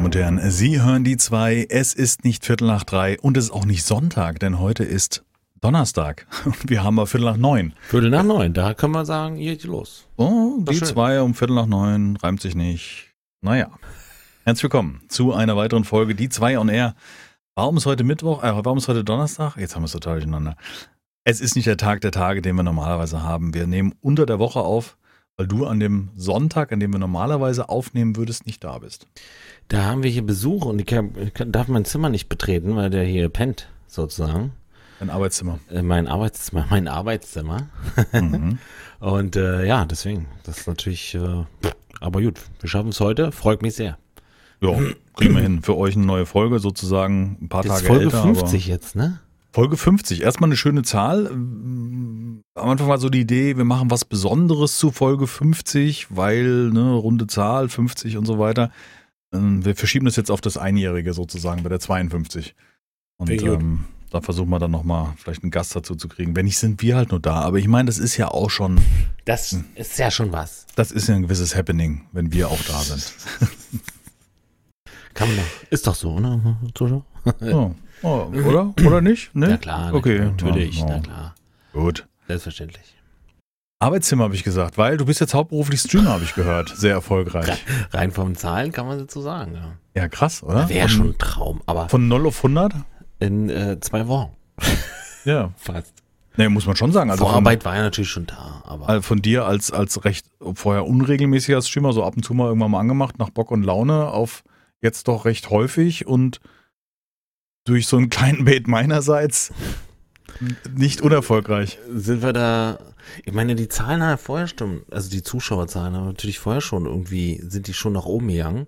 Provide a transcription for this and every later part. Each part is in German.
Damen und Herren, Sie hören die zwei. Es ist nicht Viertel nach drei und es ist auch nicht Sonntag, denn heute ist Donnerstag. Und wir haben mal Viertel nach neun. Viertel nach neun, da kann man sagen, hier geht los. Oh, die schön. zwei um Viertel nach neun, reimt sich nicht. Naja. Herzlich willkommen zu einer weiteren Folge, die zwei on air. Warum ist heute Mittwoch, äh, warum ist heute Donnerstag? Jetzt haben wir es total durcheinander. Es ist nicht der Tag der Tage, den wir normalerweise haben. Wir nehmen unter der Woche auf, weil du an dem Sonntag, an dem wir normalerweise aufnehmen würdest, nicht da bist. Da haben wir hier Besuch und ich, kann, ich kann, darf mein Zimmer nicht betreten, weil der hier pennt, sozusagen. Dein Arbeitszimmer. Äh, Mein Arbeitszimmer, mein Arbeitszimmer. Mhm. Und äh, ja, deswegen, das ist natürlich, äh, aber gut, wir schaffen es heute, freut mich sehr. Ja, kriegen wir hin. Für euch eine neue Folge, sozusagen ein paar Das ist Tage Folge älter. 50 jetzt, ne? Folge 50. Erstmal eine schöne Zahl. Am Anfang war so die Idee, wir machen was Besonderes zu Folge 50, weil, ne, runde Zahl, 50 und so weiter. Ähm, Wir verschieben das jetzt auf das Einjährige sozusagen bei der 52. Und ähm, da versuchen wir dann nochmal vielleicht einen Gast dazu zu kriegen. Wenn nicht, sind wir halt nur da. Aber ich meine, das ist ja auch schon, Das ist ja schon was. das ist ja ein gewisses Happening, wenn wir auch da sind. Kann man doch, ist doch so, ne? Zuschauer? Oh, oh, oder? Oder nicht? Ne? Ja klar, Okay, natürlich, ja, na klar, Gut. selbstverständlich. Arbeitszimmer habe ich gesagt, weil du bist jetzt hauptberuflich Streamer, habe ich gehört. Sehr erfolgreich. Rein vom Zahlen kann man dazu sagen, ja. Ja, krass, oder? Wäre Von- schon ein Traum, aber Von 0 auf 100? in äh, zwei Wochen Ja. fast. Nee, muss man schon sagen. Also Vorarbeit war ja natürlich schon da, aber Von, also von dir als, als recht vorher unregelmäßiger Streamer, so ab und zu mal irgendwann mal angemacht, nach Bock und Laune, auf jetzt doch recht häufig und durch so einen kleinen Bait meinerseits nicht unerfolgreich. sind wir da, ich meine, die Zahlen haben ja vorher schon, also die Zuschauerzahlen haben natürlich vorher schon irgendwie, sind die schon nach oben gegangen.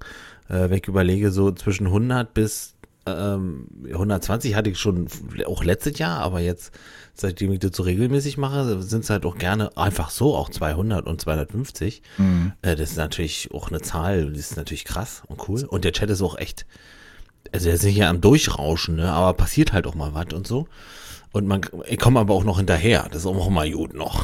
Äh, wenn ich überlege, so zwischen 100 bis ähm, 120 hatte ich schon auch letztes Jahr, aber jetzt, seitdem ich das so regelmäßig mache, sind es halt auch gerne einfach so, auch 200 und 250. Mhm. Äh, das ist natürlich auch eine Zahl, die ist natürlich krass und cool. Und der Chat ist auch echt, also der ist nicht ja am Durchrauschen, ne? aber passiert halt auch mal was und so. Und man, ich komme aber auch noch hinterher, das ist auch mal gut noch.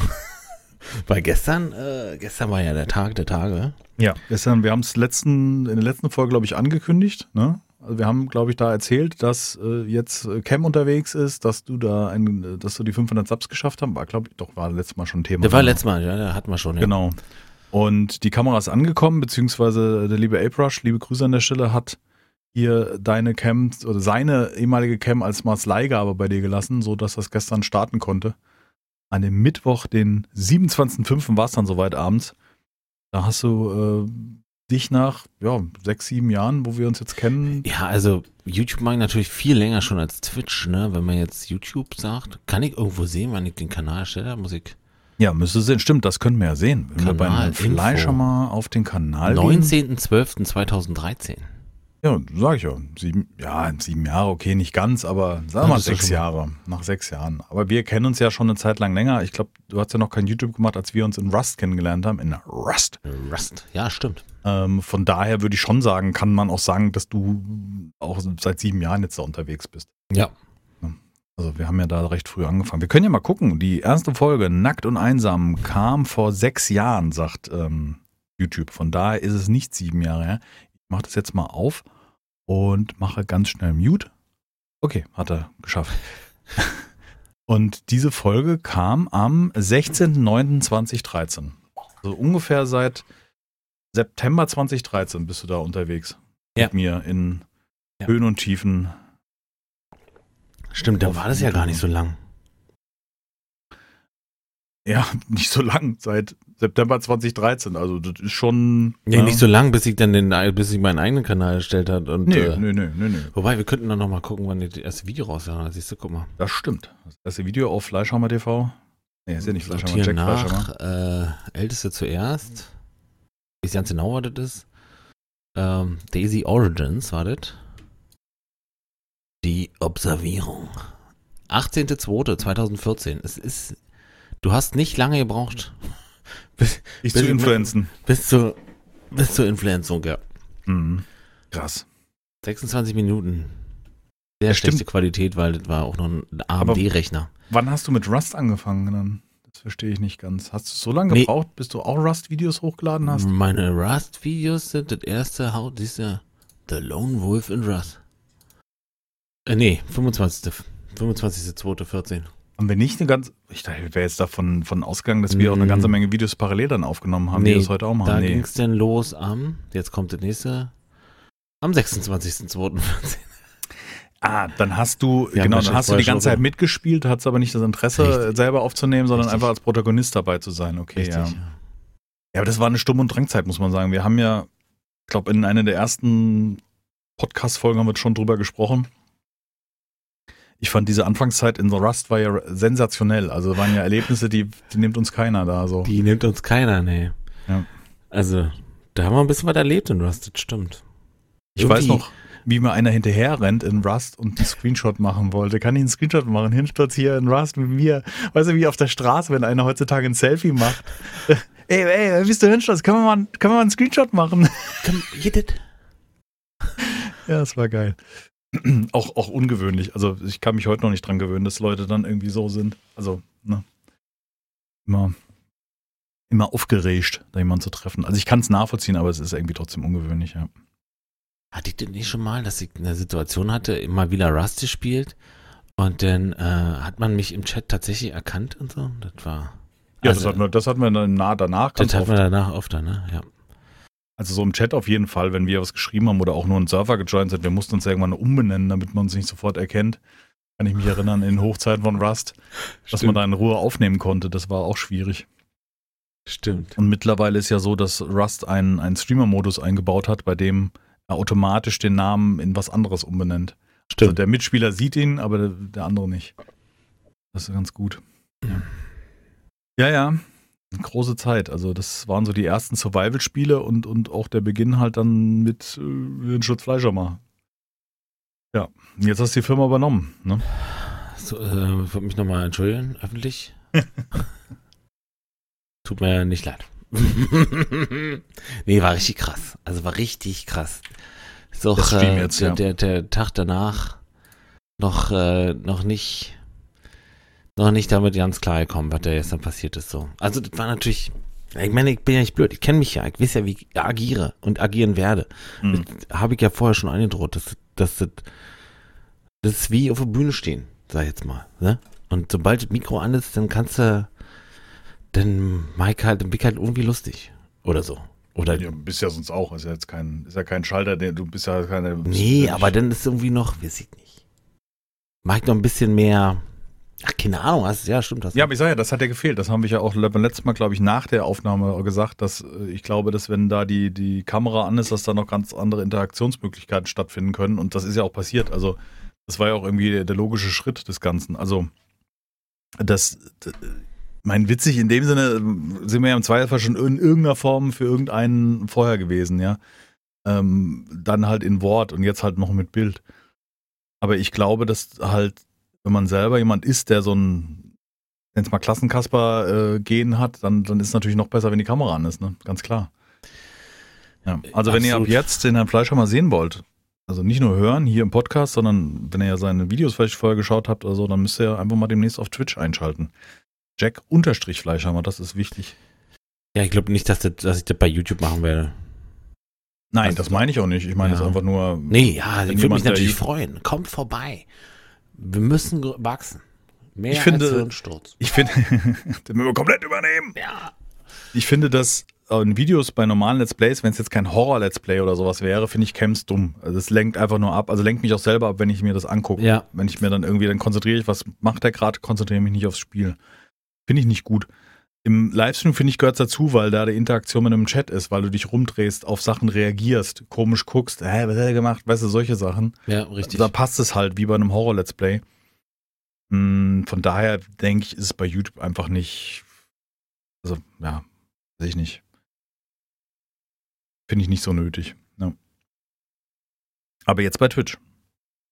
Weil gestern, äh, gestern war ja der Tag der Tage. Ja, gestern, wir haben es letzten, in der letzten Folge, glaube ich, angekündigt. Ne? Also wir haben, glaube ich, da erzählt, dass äh, jetzt äh, Cam unterwegs ist, dass du da ein, dass du die 500 Subs geschafft haben. War, glaube ich, doch, war letztes Mal schon ein Thema. Der war letztes Mal, ja, der hatten wir schon. Ja. Genau. Und die Kamera ist angekommen, beziehungsweise der liebe Aprush, liebe Grüße an der Stelle, hat hier deine Cam oder seine ehemalige Cam als Mars Leihgabe bei dir gelassen, so dass das gestern starten konnte. An dem Mittwoch, den 27.05. war es dann soweit abends. Da hast du äh, dich nach ja, sechs, sieben Jahren, wo wir uns jetzt kennen. Ja, also YouTube mag ich natürlich viel länger schon als Twitch, ne? Wenn man jetzt YouTube sagt, kann ich irgendwo sehen, wann ich den Kanal erstelle, muss ich Ja, müsste sehen. Stimmt, das können wir ja sehen. Wenn wir Kanal, einem Fleischer Info. mal auf den Kanal gehen. 19.12.2013. Ja, sag ich ja. Sieben, ja, sieben Jahre, okay, nicht ganz, aber sagen wir mal sechs Jahre. Nach sechs Jahren. Aber wir kennen uns ja schon eine Zeit lang länger. Ich glaube, du hast ja noch kein YouTube gemacht, als wir uns in Rust kennengelernt haben. In Rust. Rust. Ja, stimmt. Ähm, von daher würde ich schon sagen, kann man auch sagen, dass du auch seit sieben Jahren jetzt da unterwegs bist. Ja. Also wir haben ja da recht früh angefangen. Wir können ja mal gucken. Die erste Folge, Nackt und Einsam, kam vor sechs Jahren, sagt ähm, YouTube. Von daher ist es nicht sieben Jahre her. Mache das jetzt mal auf und mache ganz schnell Mute. Okay, hat er geschafft. und diese Folge kam am 16.09.2013. Also ungefähr seit September 2013 bist du da unterwegs. Ja. Mit mir in Ja. Höhen und Tiefen. Stimmt, da war das ja gar nicht so lang. Ja, nicht so lang, seit September 2013. Also das ist schon. Nee, ja. nicht so lang, bis ich dann den, bis ich meinen eigenen Kanal erstellt hat und Nee, äh, nee, nee, nee, nee. wobei wir könnten dann noch mal gucken, wann das erste Video rausgehauen hat. Siehst du, guck mal. Das stimmt. Das erste Video auf Fleischhammer TV. Nee, ist ja nicht Fleischhammer, Jack Fleischhammer. nach, äh, älteste zuerst. Ich weiß ganz genau, was das ist. Ähm, Daisy Origins war das. Die Observierung. 18.02.2014. Es ist, du hast nicht lange gebraucht bis, Ich Bin zu influenzen. bis zur, bis zur Influenzung, ja. Mhm. Krass. 26 Minuten. Sehr Stimmt. schlechte Qualität, weil das war auch noch ein AMD-Rechner. Wann hast du mit Rust angefangen? Dann? Das verstehe ich nicht ganz. Hast du so lange Nee. gebraucht, bis du auch Rust-Videos hochgeladen hast? Meine Rust-Videos sind das erste Haut, du, The Lone Wolf in Rust. Äh, nee, 25. 25.02.14. Haben wir nicht eine ganz, ich dachte, ich wäre jetzt davon von ausgegangen, dass wir auch eine ganze Menge Videos parallel dann aufgenommen haben, Nee, die das heute auch machen. Da Nee. ging es denn los am, jetzt kommt das nächste, am 26.02.14. Ah, dann hast du, Wir genau, dann hast du die ganze Zeit mitgespielt, hattest aber nicht das Interesse, Richtig. selber aufzunehmen, sondern Richtig. einfach als Protagonist dabei zu sein. Okay, Richtig. ja. Ja, aber das war eine Stumm- und Drängzeit, muss man sagen. Wir haben ja, ich glaube, in einer der ersten Podcast-Folgen haben wir schon drüber gesprochen. Ich fand diese Anfangszeit in The Rust war ja sensationell. Also waren ja Erlebnisse, die, die nimmt uns keiner da so. Die nimmt uns keiner, nee. Ja. Also, da haben wir ein bisschen was erlebt in Rust, das stimmt. Ich weiß irgendwie- noch, wie mir einer hinterher rennt in Rust und einen Screenshot machen wollte. Kann ich einen Screenshot machen? Hinsturz hier in Rust mit mir. Weißt du, wie auf der Straße, wenn einer heutzutage ein Selfie macht. ey, ey, bist du Hinsturz? Können wir mal, können wir mal einen Screenshot machen? Komm, get it? Ja, das war geil. auch, auch ungewöhnlich. Also ich kann mich heute noch nicht dran gewöhnen, dass Leute dann irgendwie so sind. Also, ne? Immer, immer aufgeregt, da jemanden zu treffen. Also ich kann es nachvollziehen, aber es ist irgendwie trotzdem ungewöhnlich, ja. Hatte ich denn nicht schon mal, dass ich eine Situation hatte, immer wieder Rust gespielt und dann äh, hat man mich im Chat tatsächlich erkannt und so? Das war. Ja, also, das, hatten wir, das hatten wir dann nah danach das hat oft. man danach öfter, ne? Ja. Also so im Chat auf jeden Fall, wenn wir was geschrieben haben oder auch nur einen Server gejoint sind. Wir mussten uns irgendwann umbenennen, damit man uns nicht sofort erkennt. Kann ich mich erinnern, in Hochzeiten von Rust, dass man da in Ruhe aufnehmen konnte. Das war auch schwierig. Stimmt. Und mittlerweile ist ja so, dass Rust einen, einen Streamer-Modus eingebaut hat, bei dem er automatisch den Namen in was anderes umbenennt. Also Stimmt. der Mitspieler sieht ihn, aber der, der andere nicht. Das ist ganz gut. Ja, ja. ja. Große Zeit. Also das waren so die ersten Survival-Spiele und, und auch der Beginn halt dann mit äh, den Schutzfleischer mal. Ja, jetzt hast du die Firma übernommen. Ne? So, äh, ich würde mich nochmal entschuldigen, öffentlich. Tut mir nicht leid. nee, war richtig krass. Also war richtig krass. Ist auch, Das Stream äh, jetzt, der, ja. der, der Tag danach noch, äh, noch nicht noch nicht damit ganz klar gekommen, was da gestern passiert ist. So. Also das war natürlich, ich meine, ich bin ja nicht blöd, ich kenne mich ja, ich weiß ja, wie ich agiere und agieren werde. Mhm. Das habe ich ja vorher schon eingedroht, dass, dass das, das ist wie auf der Bühne stehen, sag ich jetzt mal. Ne? Und sobald das Mikro an ist, dann kannst du, dann Mike halt, dann bin ich halt irgendwie lustig. Oder so. Oder, Ja, bist ja sonst auch. Ist ja jetzt kein, ist ja kein Schalter, der, du bist ja keine. nee, aber dann ist irgendwie noch, weiß ich nicht. Mike noch ein bisschen mehr, ach, keine Ahnung, hast, ja, stimmt das. Ja, aber ich sage ja, das hat ja gefehlt. Das haben wir ja auch beim letzten Mal, glaube ich, nach der Aufnahme gesagt, dass äh, ich glaube, dass wenn da die, die Kamera an ist, dass da noch ganz andere Interaktionsmöglichkeiten stattfinden können. Und das ist ja auch passiert. Also, das war ja auch irgendwie der, der logische Schritt des Ganzen. Also, das, d- mein witzig, in dem Sinne äh, sind wir ja im Zweifelsfall schon in irgendeiner Form für irgendeinen vorher gewesen, ja. Ähm, dann halt in Wort und jetzt halt noch mit Bild. Aber ich glaube, dass halt, wenn man selber jemand ist, der so ein, wenn es mal Klassenkasper-Gen hat, dann, dann ist es natürlich noch besser, wenn die Kamera an ist, ne? Ganz klar. Ja. Also wenn ihr ab Absolut. jetzt den Herrn Fleischer mal sehen wollt, also nicht nur hören hier im Podcast, sondern wenn ihr ja seine Videos vielleicht vorher geschaut habt oder so, dann müsst ihr einfach mal demnächst auf Twitch einschalten. Jack unterstrich Fleischhammer, das ist wichtig. Ja, ich glaube nicht, dass, das, dass ich das bei YouTube machen werde. Nein, Also- das meine ich auch nicht. Ich meine Ja. das einfach nur. Nee, ja, ich würde mich natürlich freuen. Kommt vorbei. Wir müssen wachsen. Mehr Ich finde- als Hirnsturz. Ich finde, den müssen wir komplett übernehmen. Ja. Ich finde, dass äh, in Videos bei normalen Let's Plays, wenn es jetzt kein Horror-Let's Play oder sowas wäre, finde ich Camps dumm. Also es lenkt einfach nur ab. Also lenkt mich auch selber ab, wenn ich mir das angucke. Ja. Wenn ich mir dann irgendwie, dann konzentriere ich, was macht der gerade, konzentriere mich nicht aufs Spiel. Finde ich nicht gut. Im Livestream, finde ich, gehört es dazu, weil da die Interaktion mit einem Chat ist, weil du dich rumdrehst, auf Sachen reagierst, komisch guckst, hä, was hat er gemacht, weißt du, solche Sachen. Ja, richtig. Da passt es halt wie bei einem Horror-Let's Play. Hm, Von daher denke ich, ist es bei YouTube einfach nicht. Also, ja, weiß ich nicht. Finde ich nicht so nötig. Ja. Aber jetzt bei Twitch.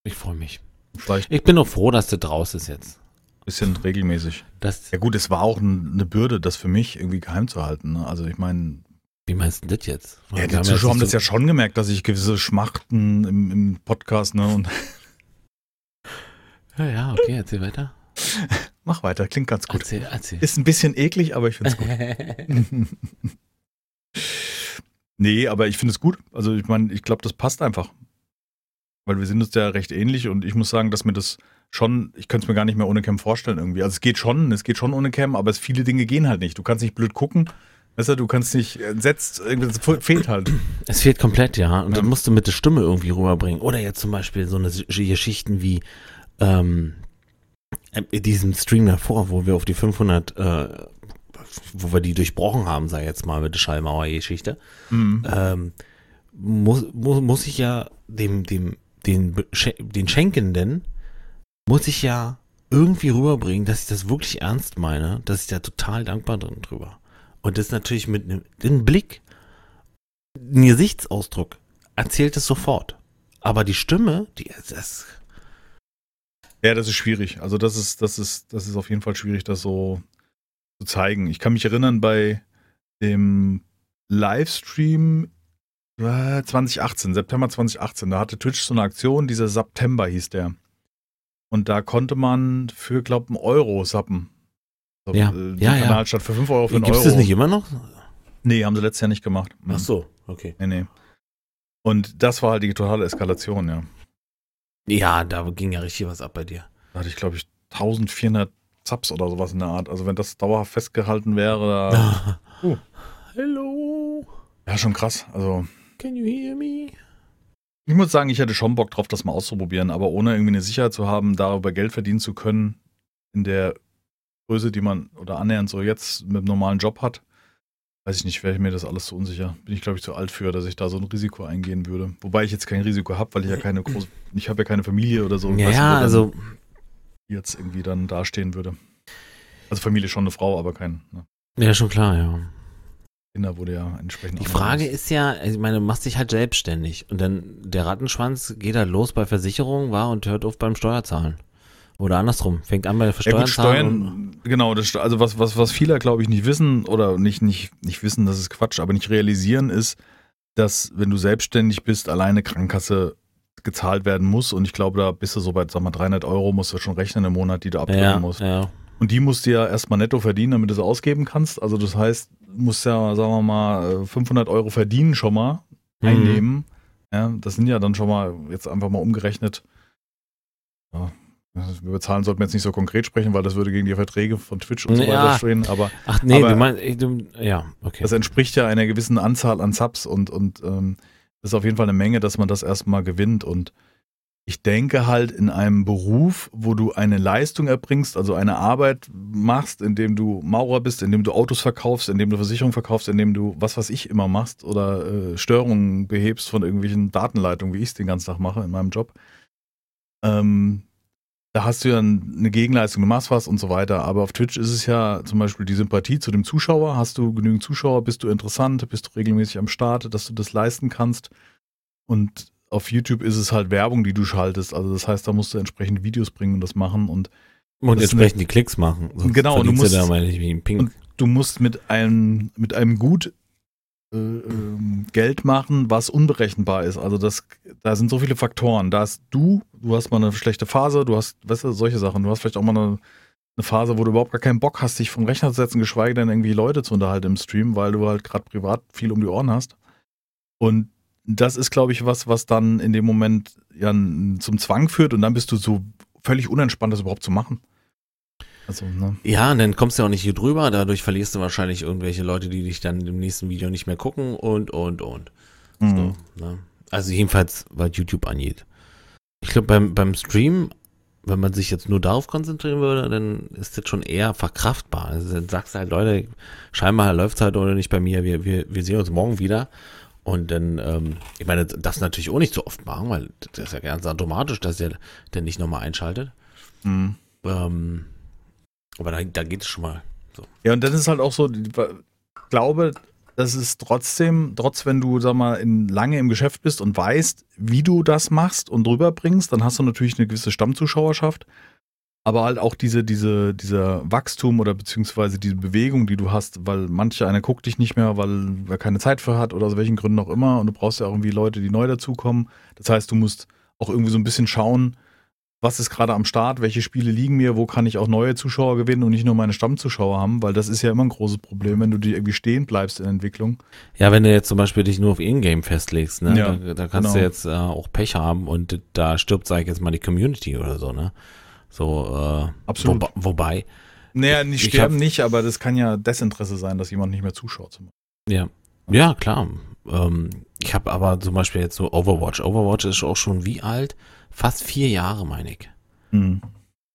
Ich freue mich. Vielleicht Ich bin noch froh, dass das raus ist jetzt. Bisschen regelmäßig. Das, Ja, gut, es war auch ein- eine Bürde, das für mich irgendwie geheim zu halten. Ne? Also, ich meine, wie meinst du das jetzt? ja, die Zuschauer haben das ja schon gemerkt, dass ich gewisse Schmachten im, im Podcast, ne? Und Ja, ja, okay, erzähl weiter. mach weiter, klingt ganz gut. Erzähl, erzähl. Ist ein bisschen eklig, aber ich finde es gut. nee, aber ich finde es gut. Also ich meine, ich glaube, das passt einfach. weil wir sind uns ja recht ähnlich und ich muss sagen, dass mir das schon, ich könnte es mir gar nicht mehr ohne Cam vorstellen irgendwie. Also es geht schon, es geht schon ohne Cam, aber es viele Dinge gehen halt nicht. Du kannst nicht blöd gucken. Weißt du, du kannst nicht entsetzt, es fehlt halt. Es fehlt komplett, ja. Und ja. dann musst du mit der Stimme irgendwie rüberbringen. Oder jetzt zum Beispiel so eine Geschichten wie ähm, äh, diesen Stream davor, wo wir auf die 500, äh, wo wir die durchbrochen haben, sei jetzt mal mit der Schallmauer-Geschichte, mhm. ähm, muss, muss, muss ich ja dem, dem, den, den Schenkenden, muss ich ja irgendwie rüberbringen, dass ich das wirklich ernst meine, dass ich da total dankbar drin drüber. Und das natürlich mit einem Blick, ein Gesichtsausdruck erzählt es sofort. Aber die Stimme, die das. Ja, das ist schwierig. Also das ist, das ist, das ist auf jeden Fall schwierig, das so zu zeigen. Ich kann mich erinnern bei dem Livestream 2018, September 2018, da hatte Twitch so eine Aktion, dieser September hieß der. Und da konnte man für, glaube ich, einen Euro sappen. So, ja, äh, ja, Kanal ja. statt für 5 Euro für einen Gibt's Euro. Gibt es das nicht immer noch? Nee, haben sie letztes Jahr nicht gemacht. Ach so, okay. Nee, nee. Und das war halt die totale Eskalation, ja. Ja, da ging ja richtig was ab bei dir. Da hatte ich, glaube ich, 1400 Zaps oder sowas in der Art. Also wenn das dauerhaft festgehalten wäre, da, uh. Hello. Ja, schon krass. Also Can you hear me? Ich muss sagen, ich hätte schon Bock drauf, das mal auszuprobieren, aber ohne irgendwie eine Sicherheit zu haben, darüber Geld verdienen zu können, in der Größe, die man oder annähernd so jetzt mit einem normalen Job hat, weiß ich nicht, wäre ich mir das alles zu unsicher. Bin ich, glaube ich, zu alt für, dass ich da so ein Risiko eingehen würde. Wobei ich jetzt kein Risiko habe, weil ich ja keine große, ich habe ja keine Familie oder so. Ja, ja also jetzt irgendwie dann dastehen würde. Also Familie schon eine Frau, aber kein. Ne? Ja, schon klar, ja. Kinder wurde ja entsprechend. Die Frage anders. ist ja, ich meine, du machst dich halt selbstständig und dann der Rattenschwanz geht halt los bei Versicherungen, war und hört auf beim Steuerzahlen. Oder andersrum, fängt an bei der Steuern. Ja, Steuern genau, das, also was, was, was viele, glaube ich, nicht wissen oder nicht, nicht, nicht wissen, das ist Quatsch, aber nicht realisieren ist, dass wenn du selbstständig bist, alleine Krankenkasse gezahlt werden muss und ich glaube, da bist du so bei, sag mal, 300 Euro musst du schon rechnen im Monat, die du abdrücken ja, musst. Ja. Und die musst du ja erstmal netto verdienen, damit du sie ausgeben kannst. Also das heißt, du musst ja, sagen wir mal, 500 Euro verdienen schon mal, mhm. einnehmen. Ja, das sind ja dann schon mal, jetzt einfach mal umgerechnet, ja, über Zahlen sollten wir jetzt nicht so konkret sprechen, weil das würde gegen die Verträge von Twitch und so ja. weiter stehen. Aber, Ach nee, aber du meinst, du, ja, okay. Das entspricht ja einer gewissen Anzahl an Subs und, und ähm, das ist auf jeden Fall eine Menge, dass man das erstmal gewinnt. Und ich denke halt in einem Beruf, wo du eine Leistung erbringst, also eine Arbeit machst, indem du Maurer bist, indem du Autos verkaufst, indem du Versicherungen verkaufst, indem du was was ich immer machst oder äh, Störungen behebst von irgendwelchen Datenleitungen, wie ich es den ganzen Tag mache in meinem Job. Ähm, da hast du ja eine Gegenleistung, du machst was und so weiter. Aber auf Twitch ist es ja zum Beispiel die Sympathie zu dem Zuschauer. Hast du genügend Zuschauer, bist du interessant, bist du regelmäßig am Start, dass du das leisten kannst. Und auf YouTube ist es halt Werbung, die du schaltest. Also das heißt, da musst du entsprechend Videos bringen und das machen und und entsprechend eine, die Klicks machen. Genau, du musst, da, ich, wie und du musst mit einem mit einem gut äh, ähm, Geld machen, was unberechenbar ist. Also das, da sind so viele Faktoren. Da hast du, du hast mal eine schlechte Phase, du hast, weißt du, solche Sachen. Du hast vielleicht auch mal eine, eine Phase, wo du überhaupt gar keinen Bock hast, dich vom Rechner zu setzen, geschweige denn irgendwie Leute zu unterhalten im Stream, weil du halt gerade privat viel um die Ohren hast. Und das ist, glaube ich, was, was dann in dem Moment ja zum Zwang führt und dann bist du so völlig unentspannt, das überhaupt zu machen. Also, ne? Ja, und dann kommst du auch nicht hier drüber, dadurch verlierst du wahrscheinlich irgendwelche Leute, die dich dann im nächsten Video nicht mehr gucken und, und, und. Mhm. So, ne? Also jedenfalls, was YouTube angeht. Ich glaube, beim, beim Stream, wenn man sich jetzt nur darauf konzentrieren würde, dann ist das schon eher verkraftbar. Also dann sagst du halt, Leute, scheinbar läuft es halt oder nicht bei mir, wir, wir, wir sehen uns morgen wieder. Und dann, ähm, ich meine, das natürlich auch nicht so oft machen, weil das ist ja ganz automatisch, dass der, der nicht nochmal einschaltet. Mhm. Ähm, aber da, da geht es schon mal so. Ja, und dann ist halt auch so, ich glaube, das ist trotzdem, trotz wenn du, sag mal, in, lange im Geschäft bist und weißt, wie du das machst und rüberbringst, dann hast du natürlich eine gewisse Stammzuschauerschaft aber halt auch diese, diese, dieser Wachstum oder beziehungsweise diese Bewegung, die du hast, weil manche einer guckt dich nicht mehr, weil er keine Zeit für hat oder aus welchen Gründen auch immer und du brauchst ja auch irgendwie Leute, die neu dazukommen. Das heißt, du musst auch irgendwie so ein bisschen schauen, was ist gerade am Start, welche Spiele liegen mir, wo kann ich auch neue Zuschauer gewinnen und nicht nur meine Stammzuschauer haben, weil das ist ja immer ein großes Problem, wenn du die irgendwie stehen bleibst in der Entwicklung. Ja, wenn du jetzt zum Beispiel dich nur auf Ingame festlegst, ne, Ja, da, da kannst genau. du jetzt äh, auch Pech haben und da stirbt, sag ich jetzt mal, die Community oder so, ne? So, äh, Absolut. Wo, wobei, Naja, nicht Ich sterben hab- nicht, aber das kann ja Desinteresse sein, dass jemand nicht mehr zuschaut. Ja, ja, klar. Ähm, ich habe aber zum Beispiel jetzt so Overwatch. Overwatch ist auch schon wie alt? Fast vier Jahre, meine ich. Hm.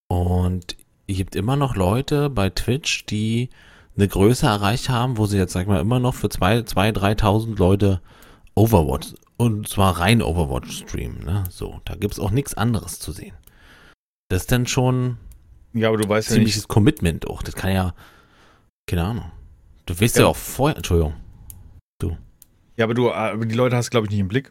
Und es gibt immer noch Leute bei Twitch, die eine Größe erreicht haben, wo sie jetzt, sag ich mal, immer noch für zwei, zwei, 3.000 Leute Overwatch, und zwar rein Overwatch streamen, ne? So, da gibt's auch nichts anderes zu sehen. Das ist dann schon Ja, aber du weißt ja nicht, ziemliches Commitment auch. Das kann ja, keine Ahnung. Du weißt ja, Ja. auch vorher, Entschuldigung. ja, aber du, aber die Leute hast glaube ich nicht im Blick.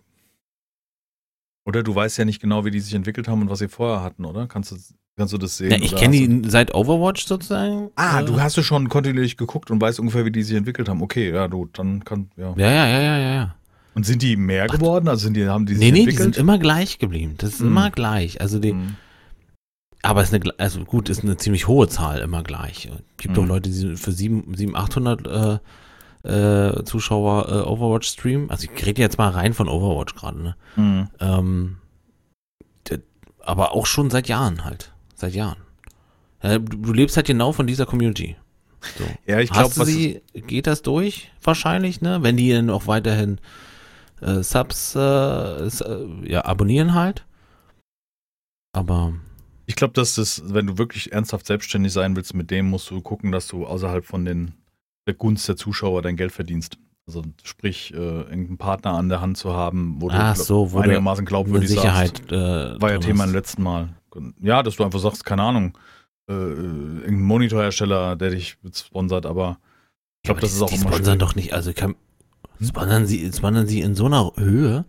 Oder du weißt ja nicht genau, wie die sich entwickelt haben und was sie vorher hatten, oder? Kannst du, kannst du das sehen? Ja, ich kenne du- die seit Overwatch sozusagen. Ah, Äh, du hast du schon kontinuierlich geguckt und weißt ungefähr, wie die sich entwickelt haben. Okay, ja, du, dann kann, ja. Ja, ja, ja, ja, ja, ja. Und sind die mehr geworden? Also sind die, haben die sich Nee, nee, die entwickelt? sind immer gleich geblieben. Das ist Hm. immer gleich. Also die, Hm. Aber es ist eine, also gut, ist eine ziemlich hohe Zahl immer gleich. Es gibt Mhm. auch Leute, die für 700, 700 800 äh, äh, Zuschauer äh, Overwatch streamen. Also ich rede jetzt mal rein von Overwatch gerade, ne? Hm. Ähm, aber auch schon seit Jahren halt. Seit Jahren. Äh, du, du lebst halt genau von dieser Community. So. Ja, ich glaube, sie, geht das durch wahrscheinlich, ne? Wenn die dann auch weiterhin äh, Subs äh, äh, ja, abonnieren halt. Aber Ich glaube, dass das, wenn du wirklich ernsthaft selbstständig sein willst, mit dem musst du gucken, dass du außerhalb von den, der Gunst der Zuschauer dein Geld verdienst. Also sprich, äh, irgendeinen Partner an der Hand zu haben, wo Ach du so, wo einigermaßen glaubwürdig Sicherheit. sagst. Äh, War ja Thema im letzten Mal. Ja, dass du einfach sagst, keine Ahnung, äh, irgendein Monitorhersteller, der dich sponsert, aber ich glaube, Aber das die, ist auch die immer sponsern schwierig. doch nicht, also kann, Hm? sponsern sie, sponsern sie in so einer Höhe,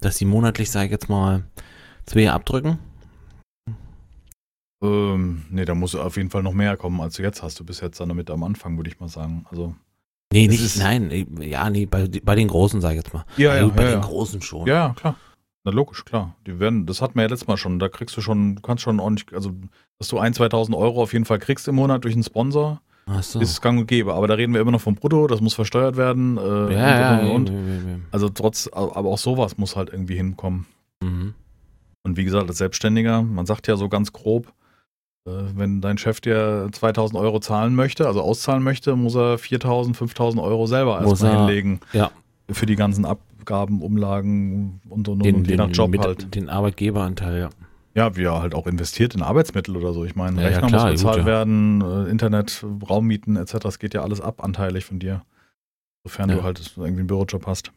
dass sie monatlich, sag ich jetzt mal, zwei abdrücken? Ähm, nee, da muss auf jeden Fall noch mehr kommen, als du jetzt hast. Du bist jetzt dann damit am Anfang, würde ich mal sagen. Also, Nee, nicht, nein, ja, nee, bei, bei den Großen, sag ich jetzt mal. ja, ja, gut, bei ja, den ja. Großen schon. Ja, ja, klar. Na logisch, klar. Die werden, das hatten wir ja letztes Mal schon. Da kriegst du schon, du kannst schon ordentlich, also dass du 1.000, 2.000 Euro auf jeden Fall kriegst im Monat durch einen Sponsor, so. ist gang und gäbe. Aber da reden wir immer noch vom Brutto, das muss versteuert werden. Äh, ja, ja, und, und, und. ja, ja, ja. Also trotz, aber auch sowas muss halt irgendwie hinkommen. Mhm. Und wie gesagt, als Selbstständiger, man sagt ja so ganz grob, wenn dein Chef dir 2000 Euro zahlen möchte, also auszahlen möchte, muss er 4000, 5000 Euro selber erstmal er- hinlegen. ja. Für die ganzen Abgaben, Umlagen und, und, Den, und je nach Job mit, halt. den Arbeitgeberanteil, ja. Ja, wie er halt auch investiert in Arbeitsmittel oder so. Ich meine, Ja, ja, Rechner klar, muss gut, bezahlt ja. werden, äh, Internet, Raummieten etc. Das geht ja alles ab anteilig von dir. Sofern Ja. du halt irgendwie einen Bürojob hast.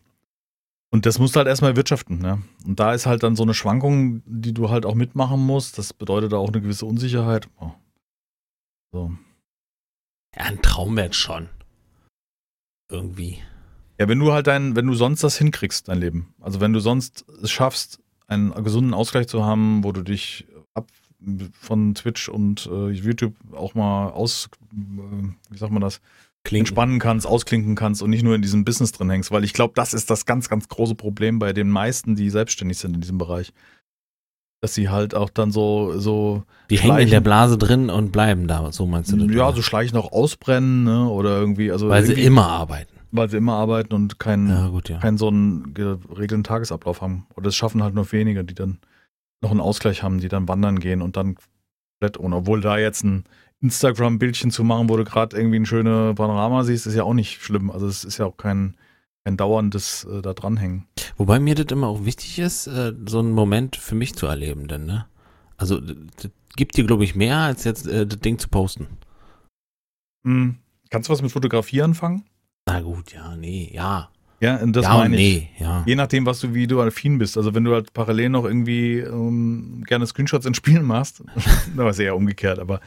Und das musst du halt erstmal wirtschaften, ne? Und da ist halt dann so eine Schwankung, die du halt auch mitmachen musst. Das bedeutet auch eine gewisse Unsicherheit. Oh. So. Ja, ein Traumwert schon. Irgendwie. Ja, wenn du halt dein, wenn du sonst das hinkriegst, dein Leben. Also wenn du sonst es schaffst, einen gesunden Ausgleich zu haben, wo du dich ab von Twitch und äh, YouTube auch mal aus, äh, wie sagt man das, Klingt entspannen kannst, ausklinken kannst und nicht nur in diesem Business drin hängst, weil ich glaube, das ist das ganz, ganz große Problem bei den meisten, die selbstständig sind in diesem Bereich. Dass sie halt auch dann so, so, Die hängen in Schleichen. der Blase drin und bleiben da, so meinst du das? ja, oder? so schleichen auch ausbrennen, ne, oder irgendwie, also, Weil sie irgendwie- immer arbeiten. weil sie immer arbeiten und keinen, Ja, gut, ja. keinen so einen geregelten Tagesablauf haben. Oder es schaffen halt nur wenige, die dann noch einen Ausgleich haben, die dann wandern gehen und dann komplett ohne. Obwohl da jetzt ein Instagram-Bildchen zu machen, wo du gerade irgendwie ein schönes Panorama siehst, ist ja auch nicht schlimm. Also es ist ja auch kein, kein dauerndes äh, da dranhängen. Wobei mir das immer auch wichtig ist, äh, so einen Moment für mich zu erleben, denn, ne? Also, das gibt dir, glaube ich, mehr, als jetzt äh, das Ding zu posten. Hm. Kannst du was mit Fotografie anfangen? Na gut, ja, nee, ja. Ja, und das ja meine ich. nee, ja. Je nachdem, was du, wie du affin bist. Also wenn du halt parallel noch irgendwie ähm, gerne Screenshots in Spielen machst, da war es eher umgekehrt, aber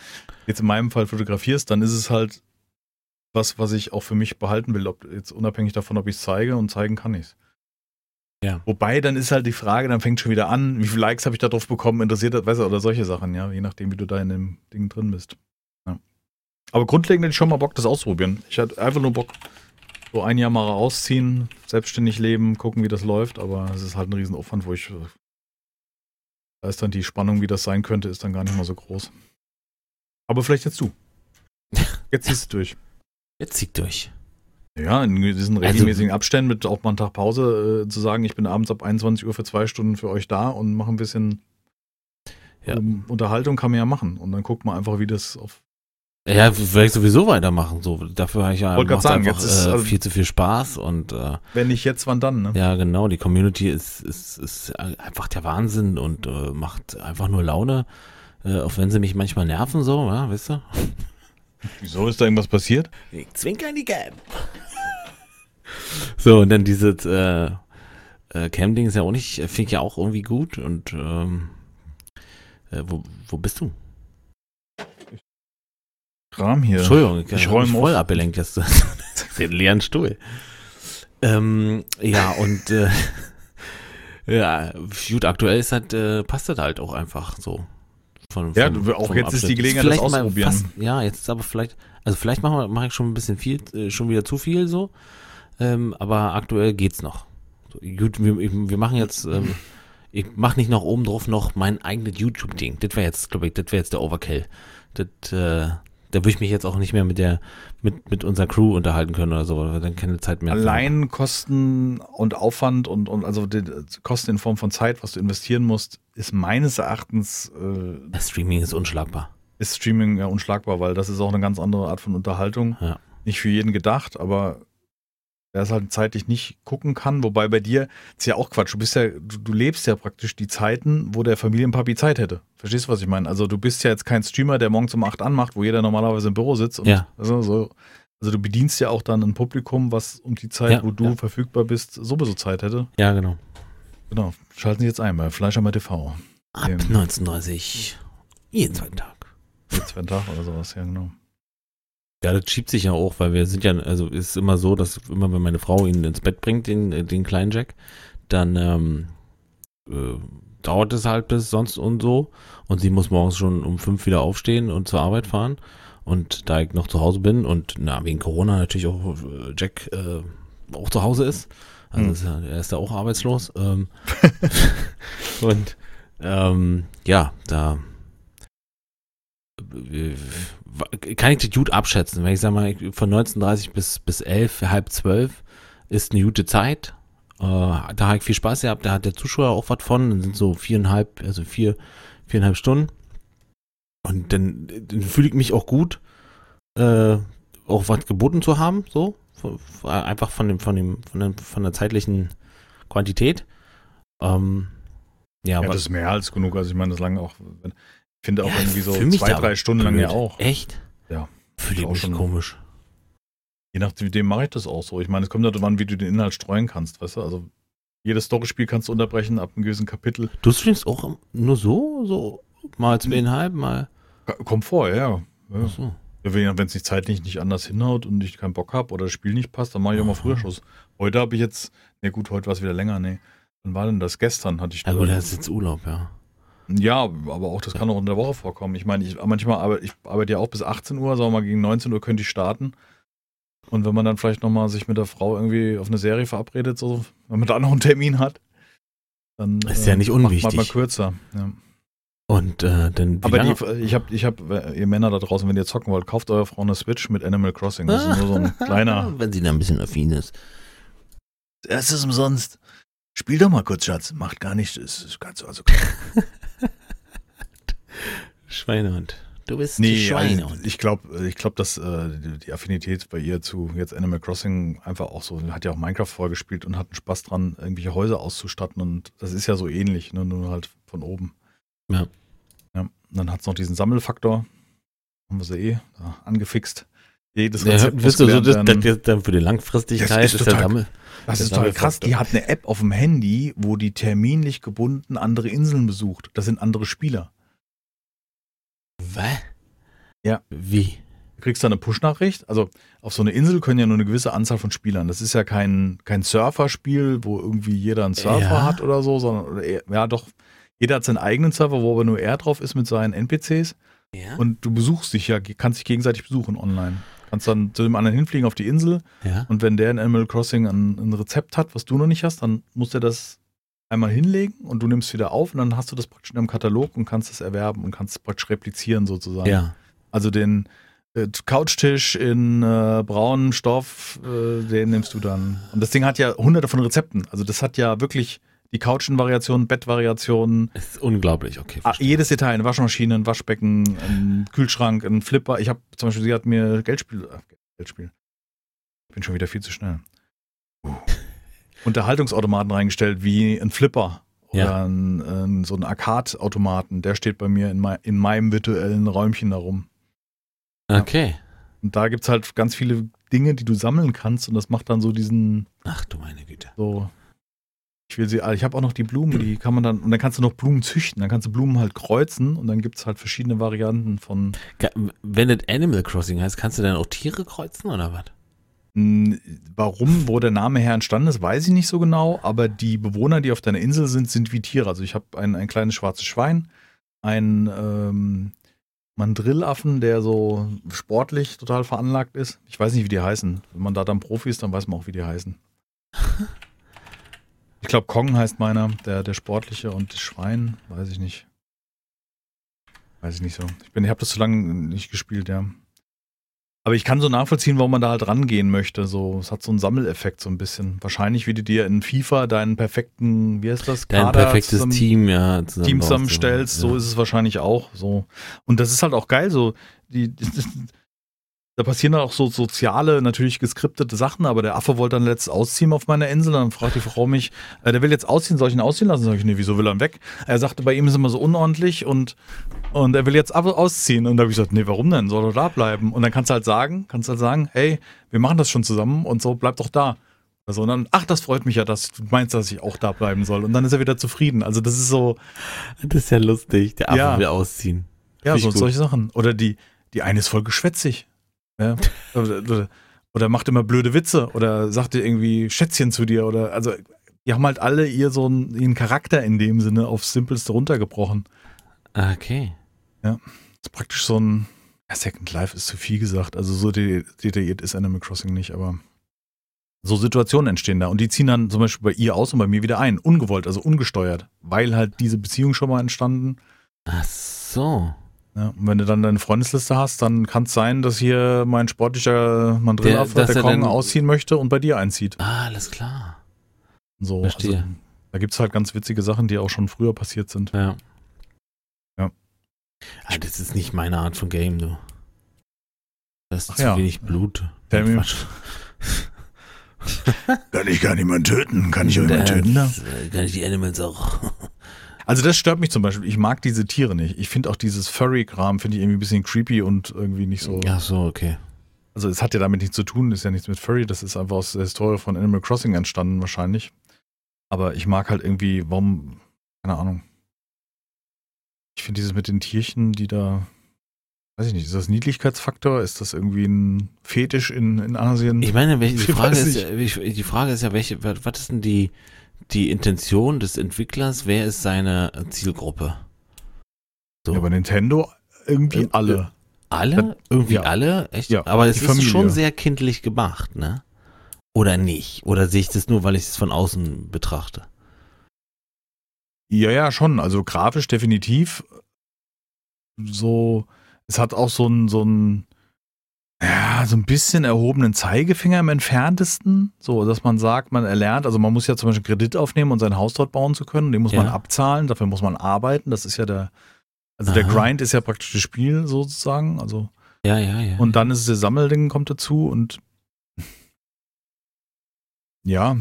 jetzt in meinem Fall fotografierst, dann ist es halt was, was ich auch für mich behalten will, ob jetzt unabhängig davon, ob ich es zeige und zeigen kann ich es. Ja. Wobei, dann ist halt die Frage, dann fängt schon wieder an, wie viele Likes habe ich da drauf bekommen, interessiert das, weißt du, oder solche Sachen, ja, je nachdem, wie du da in dem Ding drin bist. Ja. Aber grundlegend hätte ich schon mal Bock, das auszuprobieren. Ich hatte einfach nur Bock, so ein Jahr mal ausziehen, selbstständig leben, gucken, wie das läuft, aber es ist halt ein Riesenaufwand, wo ich Da ist dann die Spannung, wie das sein könnte, ist dann gar nicht mal so groß. Aber vielleicht jetzt du. Jetzt ziehst du durch. Jetzt zieht durch. Ja, in diesen Also- regelmäßigen Abständen mit auch mal einen Tag Pause äh, zu sagen, ich bin abends ab 21 Uhr für zwei Stunden für euch da und mache ein bisschen Ja. ähm, Unterhaltung kann man ja machen. Und dann guckt man einfach, wie das auf. Ja, vielleicht sowieso weitermachen. So, dafür habe ich ja sagen, einfach, jetzt ist, äh, also- viel zu viel Spaß und äh, Wenn nicht jetzt, wann dann, ne? ja, genau. Die Community ist, ist, ist einfach der Wahnsinn und äh, macht einfach nur Laune. Äh, auch wenn sie mich manchmal nerven, so, ja, weißt du? Wieso ist da irgendwas passiert? Ich zwinker in die Cam. so, und dann dieses äh, äh, Cam-Ding ist ja auch nicht, finde ich ja auch irgendwie gut. Und ähm, äh, wo, wo bist du? Kram hier. Entschuldigung, ich, Ich räume voll abgelenkt jetzt. Den leeren Stuhl. Ähm, ja, und äh, ja, gut, aktuell ist halt, äh, passt das halt auch einfach so. Von, Ja, vom- auch jetzt ist die Abschnitt. Gelegenheit, Vielleicht das ausprobieren. Fast, ja, jetzt ist aber vielleicht, also vielleicht mache ich schon ein bisschen viel, äh, schon wieder zu viel so. Ähm, aber aktuell geht's noch. So, gut, wir, wir machen jetzt, ähm, ich mache nicht noch oben drauf noch mein eigenes YouTube-Ding. Das wäre jetzt, glaube ich, das wäre jetzt der Overkill. Das, äh, da würde ich mich jetzt auch nicht mehr mit der, mit, mit unserer Crew unterhalten können oder so, weil wir dann keine Zeit mehr haben. Allein Kosten und Aufwand und, und also die Kosten in Form von Zeit, was du investieren musst, ist meines Erachtens äh, Das Streaming ist unschlagbar. ist Streaming ja unschlagbar, weil das ist auch eine ganz andere Art von Unterhaltung. Ja. Nicht für jeden gedacht, aber wer es halt zeitlich nicht gucken kann, wobei bei dir ist ja auch Quatsch. Du bist ja, du, du lebst ja praktisch die Zeiten, wo der Familienpapi Zeit hätte. Verstehst du, was ich meine? Also du bist ja jetzt kein Streamer, der morgens um 8 anmacht, wo jeder normalerweise im Büro sitzt. Und Ja. also, so, also du bedienst ja auch dann ein Publikum, was um die Zeit, Ja, wo du ja. verfügbar bist, sowieso Zeit hätte. Ja, genau. Genau. Schalten Sie jetzt ein bei Fleischermer TV. Ab Ähm. 1930. Jeden zweiten Tag. Für einen Tag oder sowas, ja genau. Ja, das schiebt sich ja auch, weil wir sind ja, also ist immer so, dass immer wenn meine Frau ihn ins Bett bringt, den, äh, den kleinen Jack, dann ähm, äh, dauert es halt bis sonst und so. Und sie muss morgens schon um fünf wieder aufstehen und zur Arbeit fahren. Und da ich noch zu Hause bin und na, wegen Corona natürlich auch äh, Jack äh, auch zu Hause ist, also Hm. ist ja, er ist da auch arbeitslos. Ähm, und ähm, ja, da kann ich das gut abschätzen. Wenn ich sage mal, von 19.30 bis, bis 11, halb 12 ist eine gute Zeit. Äh, da habe ich viel Spaß gehabt, da hat der Zuschauer auch was von. Dann sind so viereinhalb, also vier, viereinhalb Stunden. Und dann, dann fühle ich mich auch gut, äh, auch was geboten zu haben, so. Einfach von dem, von dem, von der, von der zeitlichen Quantität. Ähm, ja, Ja, aber das ist mehr als genug. Also ich meine, das lange auch, wenn- finde auch Ja, irgendwie so zwei, drei Stunden lang ja blöd. auch. Echt? Ja. Fühle ich mich schon- komisch. Je nachdem mache ich das auch so. Ich meine, es kommt darauf an, wie du den Inhalt streuen kannst, weißt du? Also jedes Storyspiel kannst du unterbrechen ab einem gewissen Kapitel. Du streamst auch nur so, so mal zweieinhalb, mal. Ka- Kommt vor, ja. ja. Ach so. Wenn es nicht zeitlich nicht anders hinhaut und ich keinen Bock habe oder das Spiel nicht passt, dann mache ich auch mal früher Schluss. Heute habe ich jetzt, ne gut, heute war es wieder länger, nee. Wann war denn das? Gestern hatte ich Ja gut, das ist jetzt Urlaub, ja. Ja, aber auch das kann auch in der Woche vorkommen. Ich meine, ich manchmal arbeite ich arbeite ja auch bis 18 Uhr, sagen wir mal gegen 19 Uhr könnte ich starten. Und wenn man dann vielleicht nochmal sich mit der Frau irgendwie auf eine Serie verabredet, so, wenn man da noch einen Termin hat, dann äh, Ist ja nicht macht man unwichtig. mal kürzer. Ja. Und äh, dann. Aber die, ich habe, ich hab, äh, ihr Männer da draußen, wenn ihr zocken wollt, kauft eurer Frau eine Switch mit Animal Crossing. Das ist nur so ein kleiner. Wenn sie da ein bisschen affin ist. Es ist umsonst. Spiel doch mal kurz, Schatz. Macht gar nichts. Es ist ganz also. Schweinehund. Du bist Nee, Schweinehund. also ich glaube, ich glaub, dass äh, die, die Affinität bei ihr zu jetzt Animal Crossing einfach auch so, hat ja auch Minecraft vorgespielt und hat einen Spaß dran, irgendwelche Häuser auszustatten und das ist ja so ähnlich, ne, nur halt von oben. Ja. Ja, und dann hat es noch diesen Sammelfaktor, haben wir sie eh angefixt. Jedes Ja, Rezept wisst du, so, das, werden. das, dann für die Langfristigkeit Das ist ist der total- Sammel. Das Der ist total krass. Die hat eine App auf dem Handy, wo die terminlich gebunden andere Inseln besucht. Das sind andere Spieler. Was? Ja. Wie? Du kriegst da eine Push-Nachricht. Also auf so eine Insel können ja nur eine gewisse Anzahl von Spielern. Das ist ja kein, kein Surferspiel, wo irgendwie jeder einen Surfer Ja. hat oder so, sondern oder ja doch, jeder hat seinen eigenen Server, wo aber nur er drauf ist mit seinen NPCs. Ja. Und du besuchst dich ja, kannst dich gegenseitig besuchen online. Kannst dann zu dem anderen hinfliegen auf die Insel ja. und wenn der in Animal Crossing ein, ein Rezept hat, was du noch nicht hast, dann muss er das einmal hinlegen und du nimmst wieder auf und dann hast du das praktisch in deinem Katalog und kannst es erwerben und kannst es praktisch replizieren sozusagen. Ja. Also den äh, Couchtisch in äh, braunem Stoff, äh, den nimmst du dann. Und das Ding hat ja hunderte von Rezepten. Also das hat ja wirklich die Couchen-Variationen, Bettvariationen, Es ist unglaublich, okay. ah, verstehe. jedes Detail, eine Waschmaschine, ein Waschbecken, ein Kühlschrank, ein Flipper. Ich habe zum Beispiel, sie hat mir Geldspiel, ach, Geldspiel. Ich bin schon wieder viel zu schnell. Uh. Unterhaltungsautomaten reingestellt, wie ein Flipper oder Ja. ein, ein, so ein Arcade-Automaten. Der steht bei mir in, mei in meinem virtuellen Räumchen darum. Okay. Und da gibt's halt ganz viele Dinge, die du sammeln kannst und das macht dann so diesen, Ach du meine Güte. so, ich will sie, ich habe auch noch die Blumen, die kann man dann, und dann kannst du noch Blumen züchten, dann kannst du Blumen halt kreuzen und dann gibt's halt verschiedene Varianten von, Wenn das Animal Crossing heißt, kannst du dann auch Tiere kreuzen oder was? warum, wo der Name her entstanden ist, weiß ich nicht so genau, aber die Bewohner, die auf deiner Insel sind, sind wie Tiere. Also ich habe ein, ein kleines schwarzes Schwein, einen ähm, Mandrillaffen, der so sportlich total veranlagt ist. Ich weiß nicht, wie die heißen. Wenn man da dann Profi ist, dann weiß man auch, wie die heißen. Ich glaube, Kong heißt meiner, der, der sportliche und das Schwein, weiß ich nicht. Weiß ich nicht so. Ich bin, ich habe das zu lange nicht gespielt, ja. Aber ich kann so nachvollziehen, warum man da halt rangehen möchte. So, es hat so einen Sammeleffekt so ein bisschen. Wahrscheinlich, wie du dir in FIFA deinen perfekten, wie heißt das? Dein Kader perfektes zusammen- Team, ja. zusammen Team zusammenstellst, so ja. ist es wahrscheinlich auch so. Und das ist halt auch geil, so die, da passieren dann auch so soziale, natürlich geskriptete Sachen, aber der Affe wollte dann letztes ausziehen auf meiner Insel, dann fragt die Frau mich, äh, der will jetzt ausziehen, soll ich ihn ausziehen lassen? Sag ich, nee, wieso will er ihn weg? Er sagte, bei ihm ist immer so unordentlich und, und er will jetzt ausziehen. Und da habe ich gesagt, nee, warum denn? Soll er da bleiben? Und dann kannst du halt sagen, kannst halt sagen, hey, wir machen das schon zusammen und so, bleib doch da. Also und dann, ach, das freut mich ja, dass du meinst, dass ich auch da bleiben soll. Und dann ist er wieder zufrieden. Also das ist so, Das ist ja lustig. Der Affe Ja. will ausziehen. Ja, so, solche Sachen. Oder die, die eine ist voll geschwätzig. Ja. oder, macht immer blöde Witze oder sagt dir irgendwie Schätzchen zu dir oder also die haben halt alle ihr so einen, ihren Charakter in dem Sinne aufs Simpelste runtergebrochen. Okay. Das ist praktisch so ein ja, Second Life ist zu viel gesagt. Also so de- detailliert ist Animal Crossing nicht, aber so Situationen entstehen da und die ziehen dann zum Beispiel bei ihr aus und bei mir wieder ein. Ungewollt, also ungesteuert, weil halt diese Beziehung schon mal entstanden. Ach so. Ja, und wenn du dann deine Freundesliste hast, dann kann es sein, dass hier mein sportlicher Mandrillaffe, Der- der, er Kong, ausziehen möchte und bei dir einzieht. Ah, alles klar. So, Verstehe. Also, da gibt es halt ganz witzige Sachen, die auch schon früher passiert sind. Ja. Ja. Ah, das ist nicht meine Art von Game, du. Das ist Ach zu ja. wenig Blut. Quatsch. Kann ich gar niemanden töten? Kann Das, äh, Kann ich die Animals auch. Also das stört mich zum Beispiel. Ich mag diese Tiere nicht. Ich finde auch dieses Furry-Kram, finde ich irgendwie ein bisschen creepy und irgendwie nicht so. Ach so, okay. Also es hat ja damit nichts zu tun, ist ja nichts mit Furry, das ist einfach aus der Historie von Animal Crossing entstanden wahrscheinlich. Aber ich mag halt irgendwie, warum, keine Ahnung. Ich finde dieses mit den Tierchen, die da, weiß ich nicht, ist das Niedlichkeitsfaktor? Ist das irgendwie ein Fetisch in, in Asien? Ich meine, welche, die, Frage ist, ja- die Frage ist ja, welche, was ist denn die, die Intention des Entwicklers? Wer ist seine Zielgruppe? So. ja, bei Nintendo irgendwie Ähm, alle. Alle? Irgendwie ja. alle? Echt? Ja, Aber es die ist Familie. schon sehr kindlich gemacht, ne? Oder nicht? Oder sehe ich das nur, weil ich es von außen betrachte? Ja, ja, schon. Also grafisch definitiv. So, es hat auch so ein, so ein, ja, so ein bisschen erhobenen Zeigefinger im entferntesten. So, dass man sagt, man erlernt, also man muss ja zum Beispiel Kredit aufnehmen, um sein Haus dort bauen zu können. Den muss man Ja. abzahlen, dafür muss man arbeiten. Das ist ja der, also der Aha. Grind ist ja praktisch das Spiel sozusagen. Also, Ja, ja, ja. und dann ist es der Sammelding kommt dazu und ja,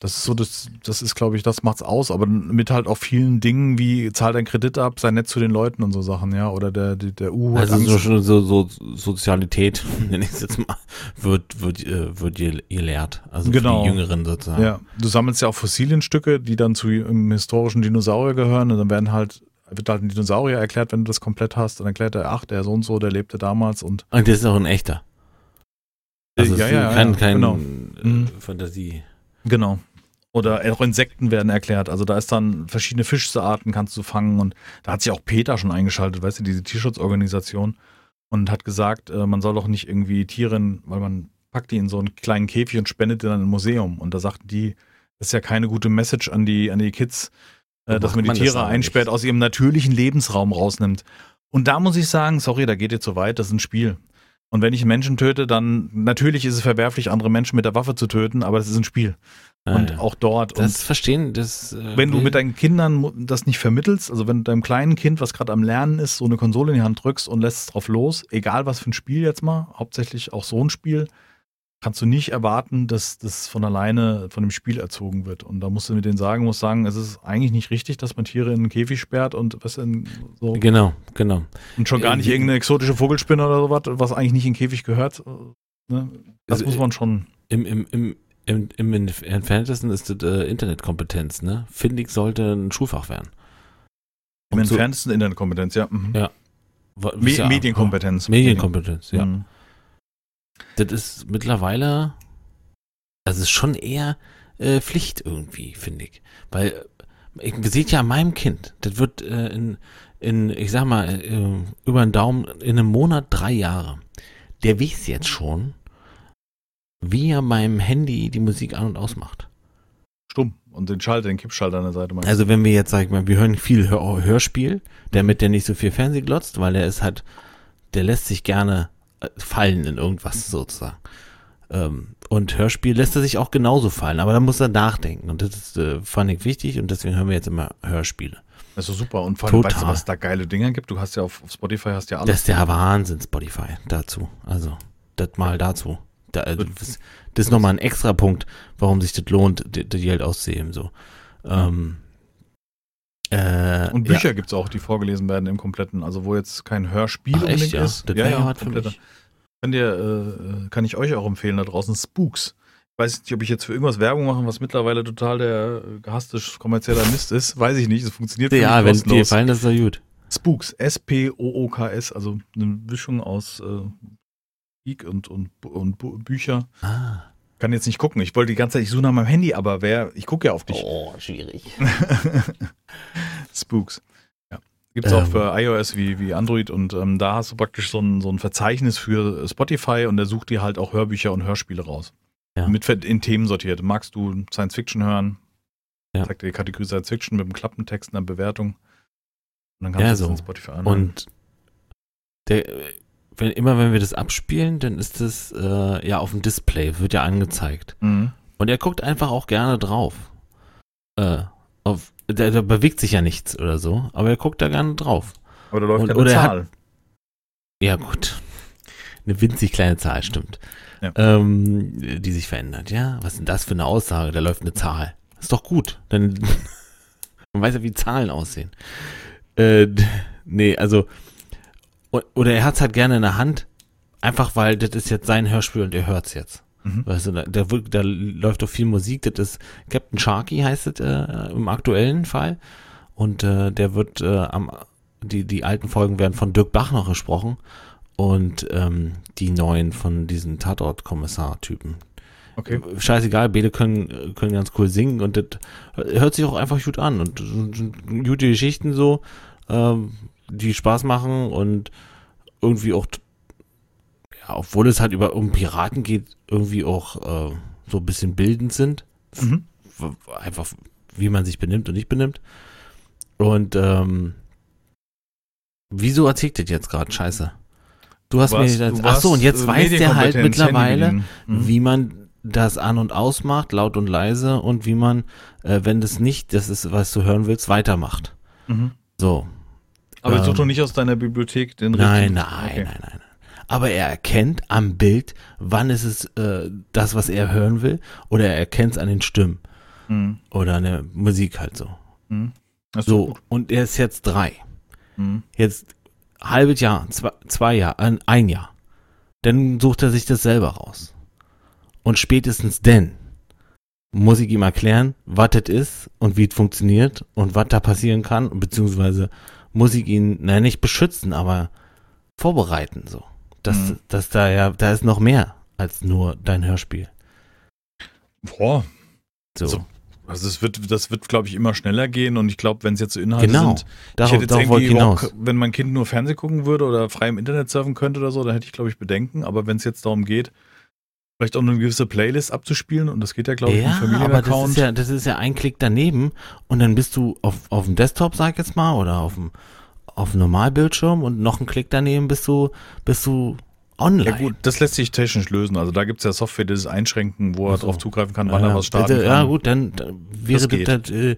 das ist so, das, das ist, glaube ich, das macht's aus, aber mit halt auch vielen Dingen wie zahl deinen Kredit ab, sei nett zu den Leuten und so Sachen, ja. Oder der, der, der U also so, schon so, so Sozialität, nenne ich es jetzt mal, wird, wird, äh, wird ihr, ihr lehrt. Also Genau. für die Jüngeren sozusagen. Ja, du sammelst ja auch Fossilienstücke, die dann zu einem historischen Dinosaurier gehören und dann werden halt, wird halt ein Dinosaurier erklärt, wenn du das komplett hast. Dann erklärt er, ach, der so und so, der lebte damals und Und das ist auch ein echter. Also ja, ja, kein, ja, kein genau. äh, Mhm. Fantasie. Genau. Oder auch Insekten werden erklärt. Also da ist dann verschiedene Fischarten kannst du fangen und da hat sich auch Peter schon eingeschaltet, weißt du, diese Tierschutzorganisation und hat gesagt, äh, man soll doch nicht irgendwie Tieren, weil man packt die in so einen kleinen Käfig und spendet die dann im Museum. Und da sagten die, Das ist ja keine gute Message an die, an die Kids, äh, dass man die man Tiere einsperrt, nicht. aus ihrem natürlichen Lebensraum rausnimmt. Und da muss ich sagen, sorry, da geht ihr zu weit, das ist ein Spiel. Und wenn ich Menschen töte, dann natürlich ist es verwerflich, andere Menschen mit der Waffe zu töten, aber das ist ein Spiel. Ja, und ja. auch dort. das verstehen, das. und Äh, wenn du mit deinen Kindern das nicht vermittelst, also wenn du deinem kleinen Kind, was gerade am Lernen ist, so eine Konsole in die Hand drückst und lässt es drauf los, egal was für ein Spiel jetzt mal, hauptsächlich auch so ein Spiel, kannst du nicht erwarten, dass das von alleine von dem Spiel erzogen wird. Und da musst du mit denen sagen, musst sagen, es ist eigentlich nicht richtig, dass man Tiere in einen Käfig sperrt und was in so Genau, genau. und schon gar nicht Äh, irgendeine exotische Vogelspinne oder sowas, was eigentlich nicht in den Käfig gehört. Ne? Das Also, muss man schon. Im, im, im, im, im entferntesten ist das äh, Internetkompetenz, ne? Findig sollte ein Schulfach werden. Im so- entferntesten Internetkompetenz, ja. Mhm. Ja, Me ja- Medienkompetenz. Medienkompetenz, ja. Mhm. Das ist mittlerweile, das ist schon eher äh, Pflicht irgendwie, finde ich. Weil, ich, ihr seht ja an meinem Kind, das wird äh, in, in, ich sag mal, äh, über den Daumen in einem Monat drei Jahre. Der weiß jetzt schon, wie er beim Handy die Musik an- und ausmacht. Stumm. Und den Schalter, den Kippschalter an der Seite. Also wenn wir jetzt, sag ich mal, wir hören viel Hör Hörspiel, damit der nicht so viel Fernseh glotzt, weil der ist halt, der lässt sich gerne äh, fallen in irgendwas sozusagen. Ähm, und Hörspiel lässt er sich auch genauso fallen, aber da muss er nachdenken. Und das ist, äh, fand ich wichtig und deswegen hören wir jetzt immer Hörspiele. Das ist so super. Und vor allem, Total. weißt du, was da geile Dinger gibt? Du hast ja auf, auf Spotify hast ja alles. Das ist der Wahnsinn, Spotify, dazu. Also, das mal dazu. Da, äh, das, das ist nochmal ein extra Punkt, warum sich das lohnt, die, die Geld auszugeben, so. Ähm, äh, und ja. Bücher gibt's auch, die vorgelesen werden im kompletten, also wo jetzt kein Hörspiel Ach, echt, unbedingt ja? ist. Das wäre ja was für mich. Kann, dir, äh, kann ich euch auch empfehlen da draußen, Spooks. Ich weiß nicht, ob ich jetzt für irgendwas Werbung mache, was mittlerweile total der äh, gehasste kommerzieller Mist ist. Weiß ich nicht, es funktioniert Ja, wenn es dir gefallen ist, ist doch gut. Spooks, S-P-O-O-K-S, also eine Mischung aus äh, Geek und, und, und Bücher. Ah. Kann jetzt nicht gucken. Ich wollte die ganze Zeit, ich suche nach meinem Handy, aber wer, ich gucke ja auf dich. Oh, schwierig. Spooks. Ja. Gibt es auch Ähm. für iOS wie, wie Android und ähm, da hast du praktisch so ein, so ein Verzeichnis für Spotify und der sucht dir halt auch Hörbücher und Hörspiele raus. Ja. Mit in Themen sortiert. Magst du Science Fiction hören? Ja. Zeigt dir die Kategorie Science Fiction mit dem Klappentext, einer Bewertung. Und dann kannst Ja, du das so. in Spotify anhören. Und der, wenn, immer wenn wir das abspielen, dann ist das äh, ja auf dem Display, wird ja angezeigt. Mhm. Und er guckt einfach auch gerne drauf. Äh, auf, der, der bewegt sich ja nichts oder so, aber er guckt da gerne drauf. Aber da läuft Und- keine oder er hat- Zahl. Ja, gut. Eine winzig kleine Zahl, stimmt. Ja. Ähm, die sich verändert, ja. Was ist denn das für eine Aussage? Da läuft eine Zahl. Ist doch gut. Dann man weiß ja, wie Zahlen aussehen. Äh, nee, also oder er hat es halt gerne in der Hand, einfach weil das ist jetzt sein Hörspiel und er hört es jetzt. Mhm. Weißt du, da, da, da läuft doch viel Musik. Das ist Captain Sharky heißt es äh, im aktuellen Fall. Und äh, der wird äh, am die, die alten Folgen werden von Dirk Bach noch gesprochen und ähm, die neuen von diesen Tatort-Kommissar-Typen. Okay. Scheißegal, beide können, können ganz cool singen und das hört sich auch einfach gut an und sind- sind gute Geschichten so, ähm, die Spaß machen und irgendwie auch, ja, obwohl es halt über um Piraten geht, irgendwie auch äh, so ein bisschen bildend sind. Mhm. Einfach, wie man sich benimmt und nicht benimmt. Und ähm, wieso erzählt das jetzt gerade Scheiße? Du hast warst- mir du das, ach so, und jetzt äh, weiß der halt mittlerweile. Mhm. wie man das an und ausmacht, laut und leise, und wie man, äh, wenn das nicht das ist, was du hören willst, weitermacht. Mhm. So. Aber Ähm, such doch nicht aus deiner Bibliothek den Nein, richtigen. nein, Okay. nein, nein. Aber er erkennt am Bild, wann ist es äh, das, was er hören will, oder er erkennt es an den Stimmen Mhm. oder an der Musik halt so. Mhm. So, gut. und er ist jetzt drei. Mhm. Jetzt halbes Jahr, zwei, zwei Jahre, ein, ein Jahr. Dann sucht er sich das selber raus. Und spätestens denn muss ich ihm erklären, was das ist und wie es funktioniert und was da passieren kann, beziehungsweise muss ich ihn, naja, nicht beschützen, aber vorbereiten, so. Dass, Mhm. dass da ja, da ist noch mehr als nur dein Hörspiel. Boah. So. Also, Also das wird, das wird, glaube ich, immer schneller gehen und ich glaube, wenn es jetzt so Inhalte genau. sind, ich Darauf, hätte jetzt ich irgendwie hinaus. überhaupt, wenn mein Kind nur Fernsehen gucken würde oder frei im Internet surfen könnte oder so, dann hätte ich, glaube ich, Bedenken. Aber wenn es jetzt darum geht, Vielleicht auch eine gewisse Playlist abzuspielen und das geht ja, glaube ich, ja, im aber das Familienaccount. ist ja, das ist ja ein Klick daneben und dann bist du auf, auf dem Desktop, sag ich jetzt mal, oder auf dem, auf dem Normalbildschirm und noch ein Klick daneben bist du, bist du online. Ja gut, das lässt sich technisch lösen. Also da gibt es ja Software, die das einschränken, wo er Ach so. drauf zugreifen kann, wann ja, er was starten bitte, kann. Ja gut, dann dann wäre Das das, das äh,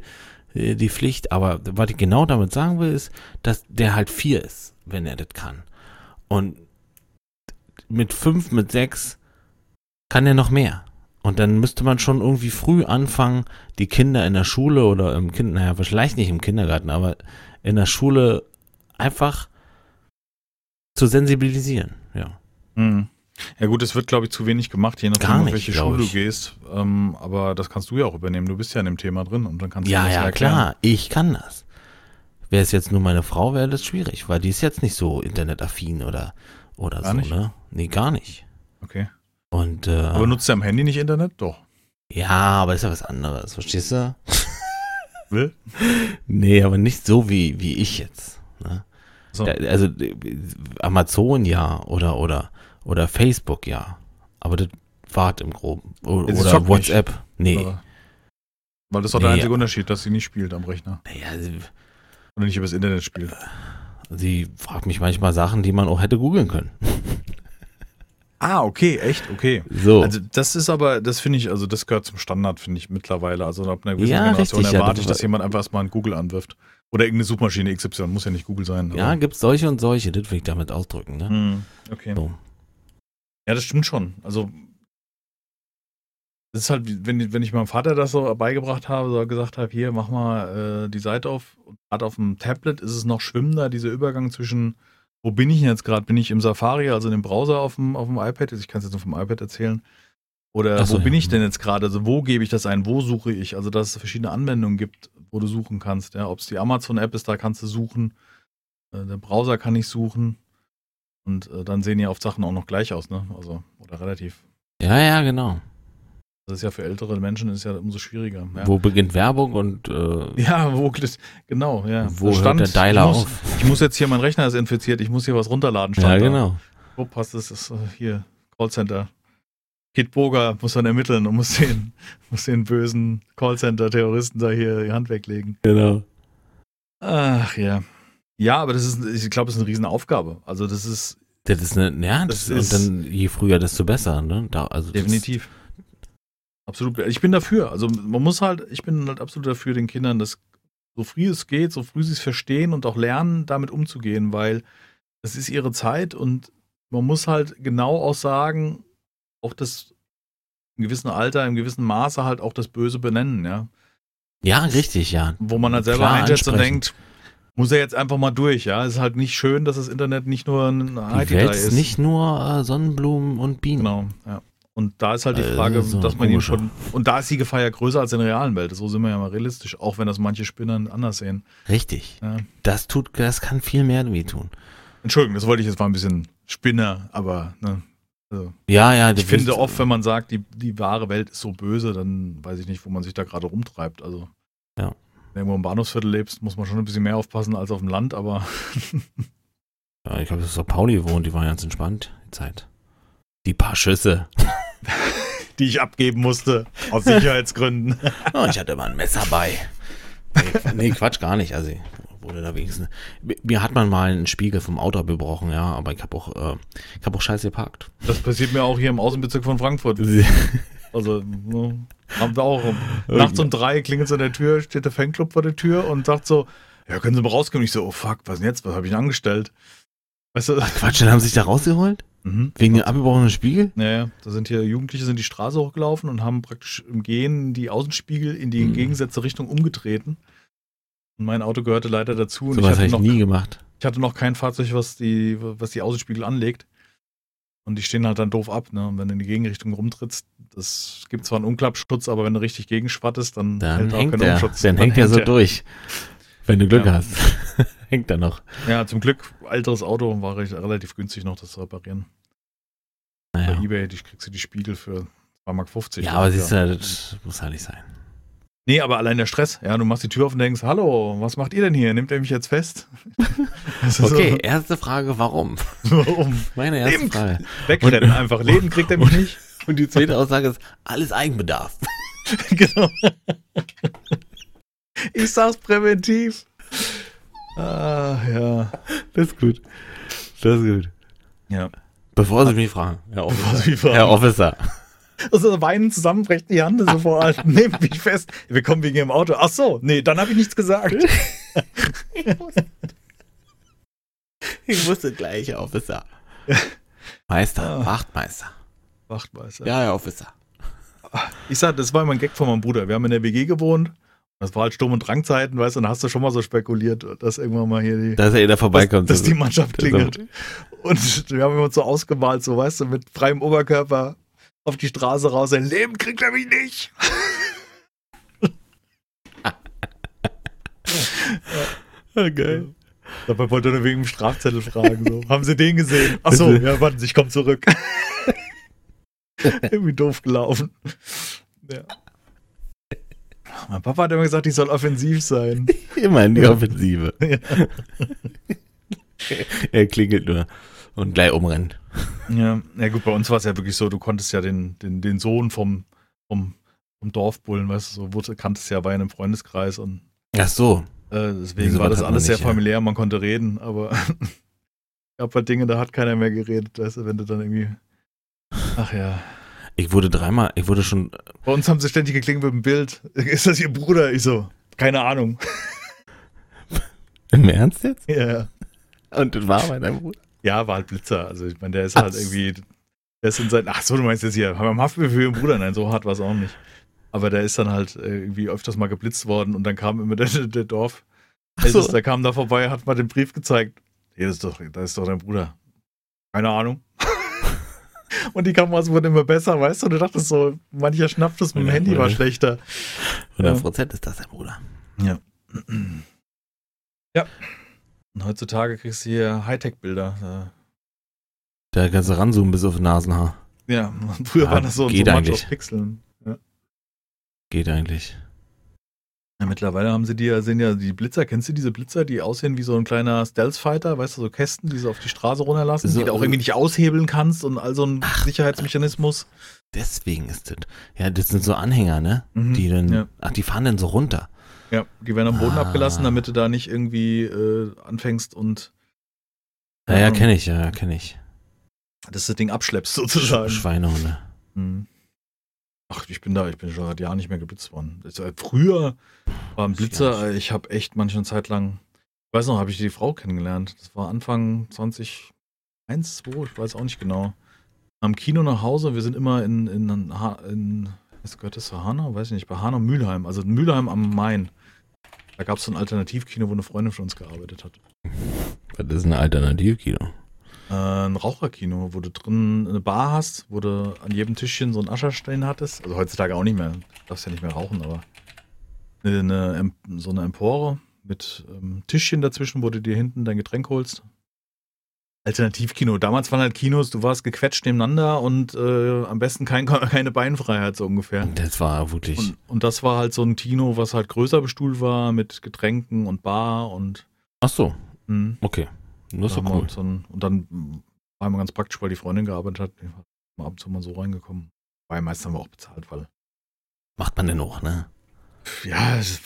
äh, die Pflicht. Aber was ich genau damit sagen will, ist, dass der halt vier ist, wenn er das kann. Und mit fünf, mit sechs kann er noch mehr. Und dann müsste man schon irgendwie früh anfangen, die Kinder in der Schule oder im Kind, naja, vielleicht nicht im Kindergarten, aber in der Schule einfach zu sensibilisieren, ja. Hm. Ja gut, es wird, glaube ich, zu wenig gemacht, je nachdem, Gar auf nicht, welche glaub Schule du ich. gehst. Ähm, aber das kannst du ja auch übernehmen. Du bist ja in dem Thema drin und dann kannst du Ja, das ja, erklären. klar, ich kann das. Wäre es jetzt nur meine Frau, wäre das schwierig, weil die ist jetzt nicht so internetaffin oder, oder Gar so, nicht? ne? Nee, gar nicht. Okay. Und, äh, Aber nutzt du am Handy nicht Internet? Doch. ja, aber ist ja was anderes, verstehst du? Will? Nee, aber nicht so wie, wie ich jetzt. Ne? So. Da, also Amazon ja oder, oder, oder Facebook ja. Aber das wart im Groben. O sie oder zockt nicht. WhatsApp. Nee. Aber- Weil das ist doch der Nee. einzige Unterschied, dass sie nicht spielt am Rechner. Naja, sie, Oder nicht übers Internet spielt. sie fragt mich manchmal Sachen, die man auch hätte googeln können. Ah, okay, echt, okay. So. Also das ist aber, das finde ich, also das gehört zum Standard, finde ich mittlerweile. Also ab einer gewissen Ja, Generation richtig, ja, erwarte ich, das- dass jemand einfach erstmal ein Google anwirft. Oder irgendeine Suchmaschine XY, muss ja nicht Google sein. ja, aber- gibt's solche und solche, das will ich damit ausdrücken, ne? Hm, okay. So. Ja, das stimmt schon. Also das ist halt, wenn, wenn ich meinem Vater das so beigebracht habe, so gesagt habe, hier, mach mal äh, die Seite auf. Gerade auf dem Tablet ist es noch schwimmender, dieser Übergang zwischen, wo bin ich denn jetzt gerade? Bin ich im Safari, also in dem Browser auf dem, auf dem iPad? Also Ich kann es jetzt nur vom iPad erzählen. Oder so, wo bin ja. ich denn jetzt gerade? Also wo gebe ich das ein? Wo suche ich? Also dass es verschiedene Anwendungen gibt, wo du suchen kannst. Ja, ob es die Amazon-App ist, da kannst du suchen. Äh, der Browser kann ich suchen. Und äh, dann sehen ja oft Sachen auch noch gleich aus, ne? Also, oder relativ. Ja, ja, genau. Das ist ja für ältere Menschen ist ja umso schwieriger. Ja, Wo beginnt Werbung und äh, ja wo genau, ja. wo Da hört der stand, Dialer ich muss, auf? Ich muss jetzt hier, mein Rechner ist infiziert, ich muss hier was runterladen. stand Ja, genau. Wo passt das? das ist äh, hier, Callcenter. Kit Boger muss dann ermitteln und muss den, muss den bösen Callcenter-Terroristen da hier die Hand weglegen. Genau. Ach ja. Ja, aber das ist, ich glaube, das ist eine Riesenaufgabe. Also das ist Das ist eine, ja, das, Das ist- und dann je früher, desto besser, ne? Da, also das- definitiv. Absolut. Ich bin dafür. Also man muss halt, ich bin halt absolut dafür, den Kindern das so früh es geht, so früh sie es verstehen und auch lernen, damit umzugehen, weil es ist ihre Zeit und man muss halt genau auch sagen, auch das im gewissen Alter, im gewissen Maße halt auch das Böse benennen, ja. Ja, richtig, ja. Wo man halt selber Klar einschätzt und denkt, muss er jetzt einfach mal durch, ja. Es ist halt nicht schön, dass das Internet nicht nur ein Die Welt ist ist. nicht nur äh, Sonnenblumen und Bienen. Genau, ja. Und da ist halt die Frage, so dass man ihn schon. Und da ist die Gefahr ja größer als in der realen Welt. So sind wir ja mal realistisch, auch wenn das manche Spinner anders sehen. Richtig. Ja. Das tut, das kann viel mehr weh tun. Entschuldigung, das wollte ich jetzt mal ein bisschen Spinner, aber ne, also, Ja, ja. ich finde oft, wenn man sagt, die, die wahre Welt ist so böse, dann weiß ich nicht, wo man sich da gerade rumtreibt. Also, Ja. wenn du irgendwo im Bahnhofsviertel lebst, muss man schon ein bisschen mehr aufpassen als auf dem Land, aber Ja, ich glaube, das ist Pauli wohnt, die war ganz entspannt, die Zeit. Die paar Schüsse. die ich abgeben musste, aus Sicherheitsgründen. Oh, ich hatte mal ein Messer bei. Nee, nee, Quatsch, gar nicht. Also, ich wurde da wenigstens. Mir hat man mal einen Spiegel vom Auto gebrochen, ja, aber ich habe auch, äh, ich habe auch scheiße geparkt. Das passiert mir auch hier im Außenbezirk von Frankfurt. Also, ne, haben wir auch. Nachts um drei klingelt es an der Tür, steht der Fanclub vor der Tür und sagt so, ja, können Sie mal rauskommen? Ich so, oh fuck, was denn jetzt? Was habe ich denn angestellt? Weißt du? Quatsch, dann haben sie sich da rausgeholt? Mhm. Wegen dem abgebrochenen Spiegel? Ja, ja, da sind hier Jugendliche sind die Straße hochgelaufen und haben praktisch im Gehen die Außenspiegel in die Mhm. entgegengesetzte Richtung umgetreten. Und mein Auto gehörte leider dazu. Und So ich, was hatte habe ich noch, nie gemacht. ich hatte noch kein Fahrzeug, was die, was die Außenspiegel anlegt. Und die stehen halt dann doof ab, ne? Und wenn du in die Gegenrichtung rumtrittst, das gibt zwar einen Umklappschutz, aber wenn du richtig gegenschwattest, dann, Dann hält auch der, Umschutz. dann hängt der so durch. Wenn du Glück Ja. hast. hängt er noch. Ja, zum Glück, älteres Auto war relativ günstig noch, das zu reparieren. Bei Naja. Ebay die, kriegst du die Spiegel für 2,50 Mark. Ja, aber siehst du, das muss halt nicht sein. Nee, aber allein der Stress. Ja, du machst die Tür auf und denkst, hallo, was macht ihr denn hier? Nimmt er mich jetzt fest? Okay, erste Frage, warum? So, warum? Meine erste Leben Frage. Wegrennen einfach. Leben kriegt er mich nicht. Und die zweite Aussage ist, alles Eigenbedarf. genau. Ich sag's präventiv. Ah, ja. Das ist gut. Das ist gut. Ja. Bevor Sie mich fragen, Herr Bevor Officer. Sie mich fragen. Herr Officer. Also weinen zusammenbrechen die Hand so vor Nehmt mich fest. Wir kommen wegen Ihrem Auto. Ach so, nee, dann habe ich nichts gesagt. Ich wusste gleich, Herr Officer. Meister, Ah. Wachtmeister. Wachtmeister. Ja, Herr Officer. Ich sag, das war immer ein Gag von meinem Bruder. Wir haben in der WG gewohnt. Das war halt Sturm- und Drangzeiten, weißt du, dann hast du schon mal so spekuliert, dass irgendwann mal hier die, Dass er da vorbeikommt. dass, dass die Mannschaft klingelt. Und wir haben uns so ausgemalt, so weißt du, mit freiem Oberkörper auf die Straße raus. Sein Leben kriegt er mich nicht. Okay. Dabei wollte er nur wegen dem Strafzettel fragen. So. Haben Sie den gesehen? Ach so, ja, warten Sie, ich komme zurück. Irgendwie doof gelaufen. Ja. Mein Papa hat immer gesagt, ich soll offensiv sein. Immer in die Offensive. Ja. er klingelt nur und gleich umrennt. Ja, ja gut, bei uns war es ja wirklich so, du konntest ja den, den, den Sohn vom, vom, vom Dorfbullen, weißt du, so wurde, kanntest ja bei einem Freundeskreis und Ach so. äh, deswegen war das alles sehr nicht, ja? familiär, man konnte reden, aber gab halt Dinge, da hat keiner mehr geredet, weißt du, wenn du dann irgendwie. Ach ja. Ich wurde dreimal, ich wurde schon, Bei uns haben sie ständig geklingelt mit dem Bild. Ist das Ihr Bruder? Ich so, keine Ahnung. im Ernst jetzt? Ja. Und das war deinem Bruder? Ja, war halt Blitzer. Also ich meine, der ist Ach halt irgendwie, der ist in sein, ach so, du meinst jetzt hier, haben wir Haftbefehl für ihren Bruder? Nein, so hart war es auch nicht. Aber der ist dann halt äh, irgendwie öfters mal geblitzt worden und dann kam immer der, der Dorf, so. der kam da vorbei, hat mal den Brief gezeigt. Hier das ist doch, da ist doch dein Bruder. Keine Ahnung. Und die Kameras wurden immer besser, weißt du? Du dachtest so, mancher schnappt es mit dem Ja, Handy, war ja. schlechter. 100 Prozent ist das dein Bruder. Ja. Und heutzutage kriegst du hier Hightech-Bilder. Da kannst du ranzoomen bis auf Nasenhaar. Ja, früher Ja, waren das so, so geht manch eigentlich. auf Pixeln. Ja. Geht eigentlich. Ja, mittlerweile haben sie die ja, sind ja die Blitzer, kennst du diese Blitzer, die aussehen wie so ein kleiner Stealth-Fighter, weißt du, so Kästen, die sie auf die Straße runterlassen, So, die du auch äh, irgendwie nicht aushebeln kannst und all so ein Ach. Sicherheitsmechanismus. Deswegen ist das. Ja, das sind so Anhänger, ne? Mhm, Die dann, ja. ach, die fahren dann so runter. Ja, die werden am Boden Ah. abgelassen, damit du da nicht irgendwie äh, anfängst und Ja, ja, kenne ich, ja, kenne ich. dass du das Ding abschleppst Sch sozusagen. Schweinehunde. Mhm. Ach, ich bin da, ich bin schon seit Jahren nicht mehr geblitzt worden. Das, äh, früher war ein Blitzer, äh, ich habe echt manche Zeit lang, ich weiß noch, habe ich die Frau kennengelernt. Das war Anfang 2001, 2, ich weiß auch nicht genau. Am Kino nach Hause, wir sind immer in, in, in was gehört das zu Hanau? Weiß ich nicht, bei Hanau Mülheim, also Mülheim am Main. Da gab es so ein Alternativkino, wo eine Freundin von uns gearbeitet hat. Was ist ein Alternativkino? Äh, ein Raucherkino, wo du drin eine Bar hast, wo du an jedem Tischchen so einen Ascherstein hattest. Also heutzutage auch nicht mehr. Du darfst ja nicht mehr rauchen, aber eine, so eine Empore mit ähm, Tischchen dazwischen, wo du dir hinten dein Getränk holst. Alternativkino. Damals waren halt Kinos, du warst gequetscht nebeneinander und äh, am besten kein, keine Beinfreiheit so ungefähr. Das war wirklich. Und, und das war halt so ein Kino, was halt größer bestuhlt war mit Getränken und Bar und Ach so, mh. okay. Das ist doch cool. So ein, und dann war immer ganz praktisch, weil die Freundin gearbeitet hat. Hat mal ab und zu mal so reingekommen. Weil meistens haben wir auch bezahlt, weil. Macht man denn auch, ne? Ja, es-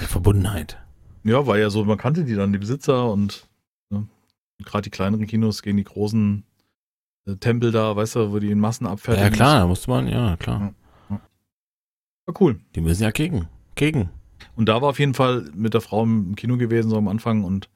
Der Verbundenheit. ja, war ja so, man kannte die dann, die Besitzer und ne, gerade die kleineren Kinos gegen die großen äh, Tempel da, weißt du, wo die in Massen abfertigen. Ja, klar, da musste man, ja, klar. Ja. War cool. Die müssen ja gegen. Gegen. Und da war auf jeden Fall mit der Frau im Kino gewesen, so am Anfang und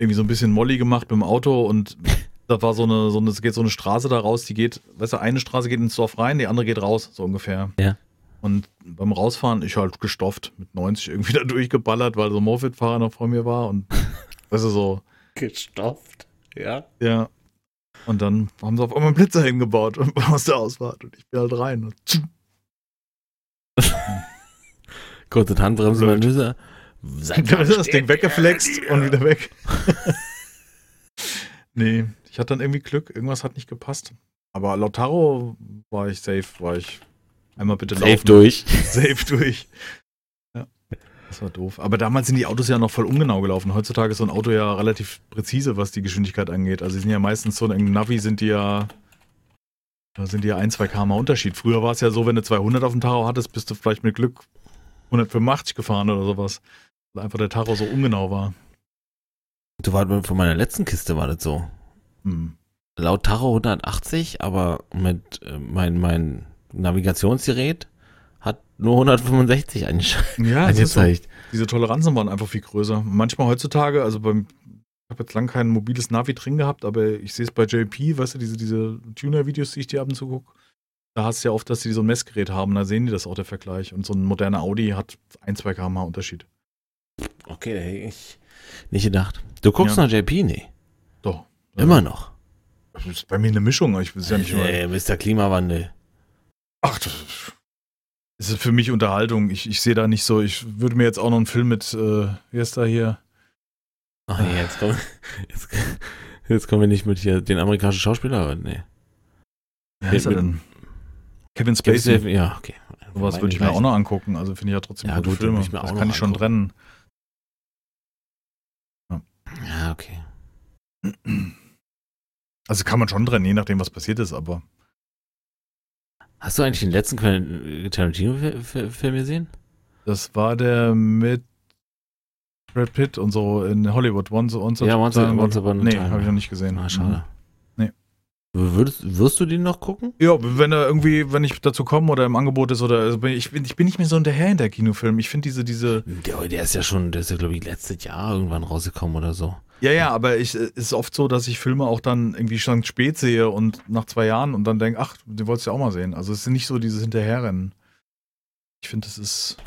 irgendwie so ein bisschen Molly gemacht mit dem Auto und da war so eine, so eine, es geht so eine Straße da raus, die geht, weißt du, eine Straße geht ins Dorf rein, die andere geht raus, so ungefähr. Ja. Und beim Rausfahren, ich halt gestofft, mit 90 irgendwie da durchgeballert, weil so ein Moped-Fahrer noch vor mir war und, weißt du, so, Gestopft. Ja. ja. Und dann haben sie auf einmal einen Blitzer hingebaut aus der Ausfahrt und ich bin halt rein. Und Kurze Handbremse, Blöd. Manöver. Dann ist das Ding weggeflext und wieder weg. nee, ich hatte dann irgendwie Glück, irgendwas hat nicht gepasst. Aber laut Taro war ich safe, war ich Einmal bitte Safe laufen. durch. Safe durch. Ja, das war doof. Aber damals sind die Autos ja noch voll ungenau gelaufen. Heutzutage ist so ein Auto ja relativ präzise, was die Geschwindigkeit angeht. Also die sind ja meistens so, im Navi sind die ja, da sind die ja ein, zwei km Unterschied. Früher war es ja so, wenn du 200 auf dem Tacho hattest, bist du vielleicht mit Glück 185 gefahren oder sowas. Weil einfach der Tacho so ungenau war. Du warst von meiner letzten Kiste war das so. Hm. Laut Tacho 180, aber mit äh, mein, mein Navigationsgerät hat nur 165 eingesch- Ja, das ist so. angezeigt. Diese Toleranzen waren einfach viel größer. Manchmal heutzutage, also beim, ich habe jetzt lang kein mobiles Navi drin gehabt, aber ich sehe es bei JP, weißt du, diese, diese Tuner-Videos, die ich dir ab und zu gucke. Da hast du ja oft, dass die so ein Messgerät haben, da sehen die das auch, der Vergleich. Und so ein moderner Audi hat ein, zwei km Unterschied. Okay, da hätte ich nicht gedacht. Du guckst Ja. nach JP? Nee. Doch. Immer noch. Das ist bei mir eine Mischung, ich weiß ja nicht mal. Äh, Mr. Klimawandel. Ach, das ist für mich Unterhaltung. Ich, ich sehe da nicht so, ich würde mir jetzt auch noch einen Film mit, äh, wie ist da hier? Ach nee, jetzt kommen, jetzt, jetzt kommen wir nicht mit hier den amerikanischen Schauspieler. Nee. Wie heißt er denn? Kevin Spacey. den- Ja, okay. Sowas würde ich mir auch noch angucken. Also finde ich ja trotzdem Ja, gute gut, Filme. Das kann noch ich schon trennen. Ja, okay. Also kann man schon trennen, je nachdem, was passiert ist, aber Hast du eigentlich den letzten Quentin Tarantino-Film gesehen? das war der mit Brad Pitt und so in Hollywood. Once, once Ja, Once- Once Upon a Nee, Time. habe ich noch nicht gesehen. Ah, schade. Nee. Würdest, wirst du den noch gucken? Ja, wenn er irgendwie, wenn ich dazu komme oder im Angebot ist oder also bin ich, bin, ich bin nicht mehr so hinterher in der Kinofilm. Ich finde diese, diese. Der, der ist ja schon, der ist ja, glaube ich, letztes Jahr irgendwann rausgekommen oder so. Ja, ja, aber ich es ist oft so, dass ich Filme auch dann irgendwie schon spät sehe und nach zwei Jahren und dann denke, ach, den wolltest du ja auch mal sehen. Also es ist nicht so dieses Hinterherrennen. Ich finde, das ist.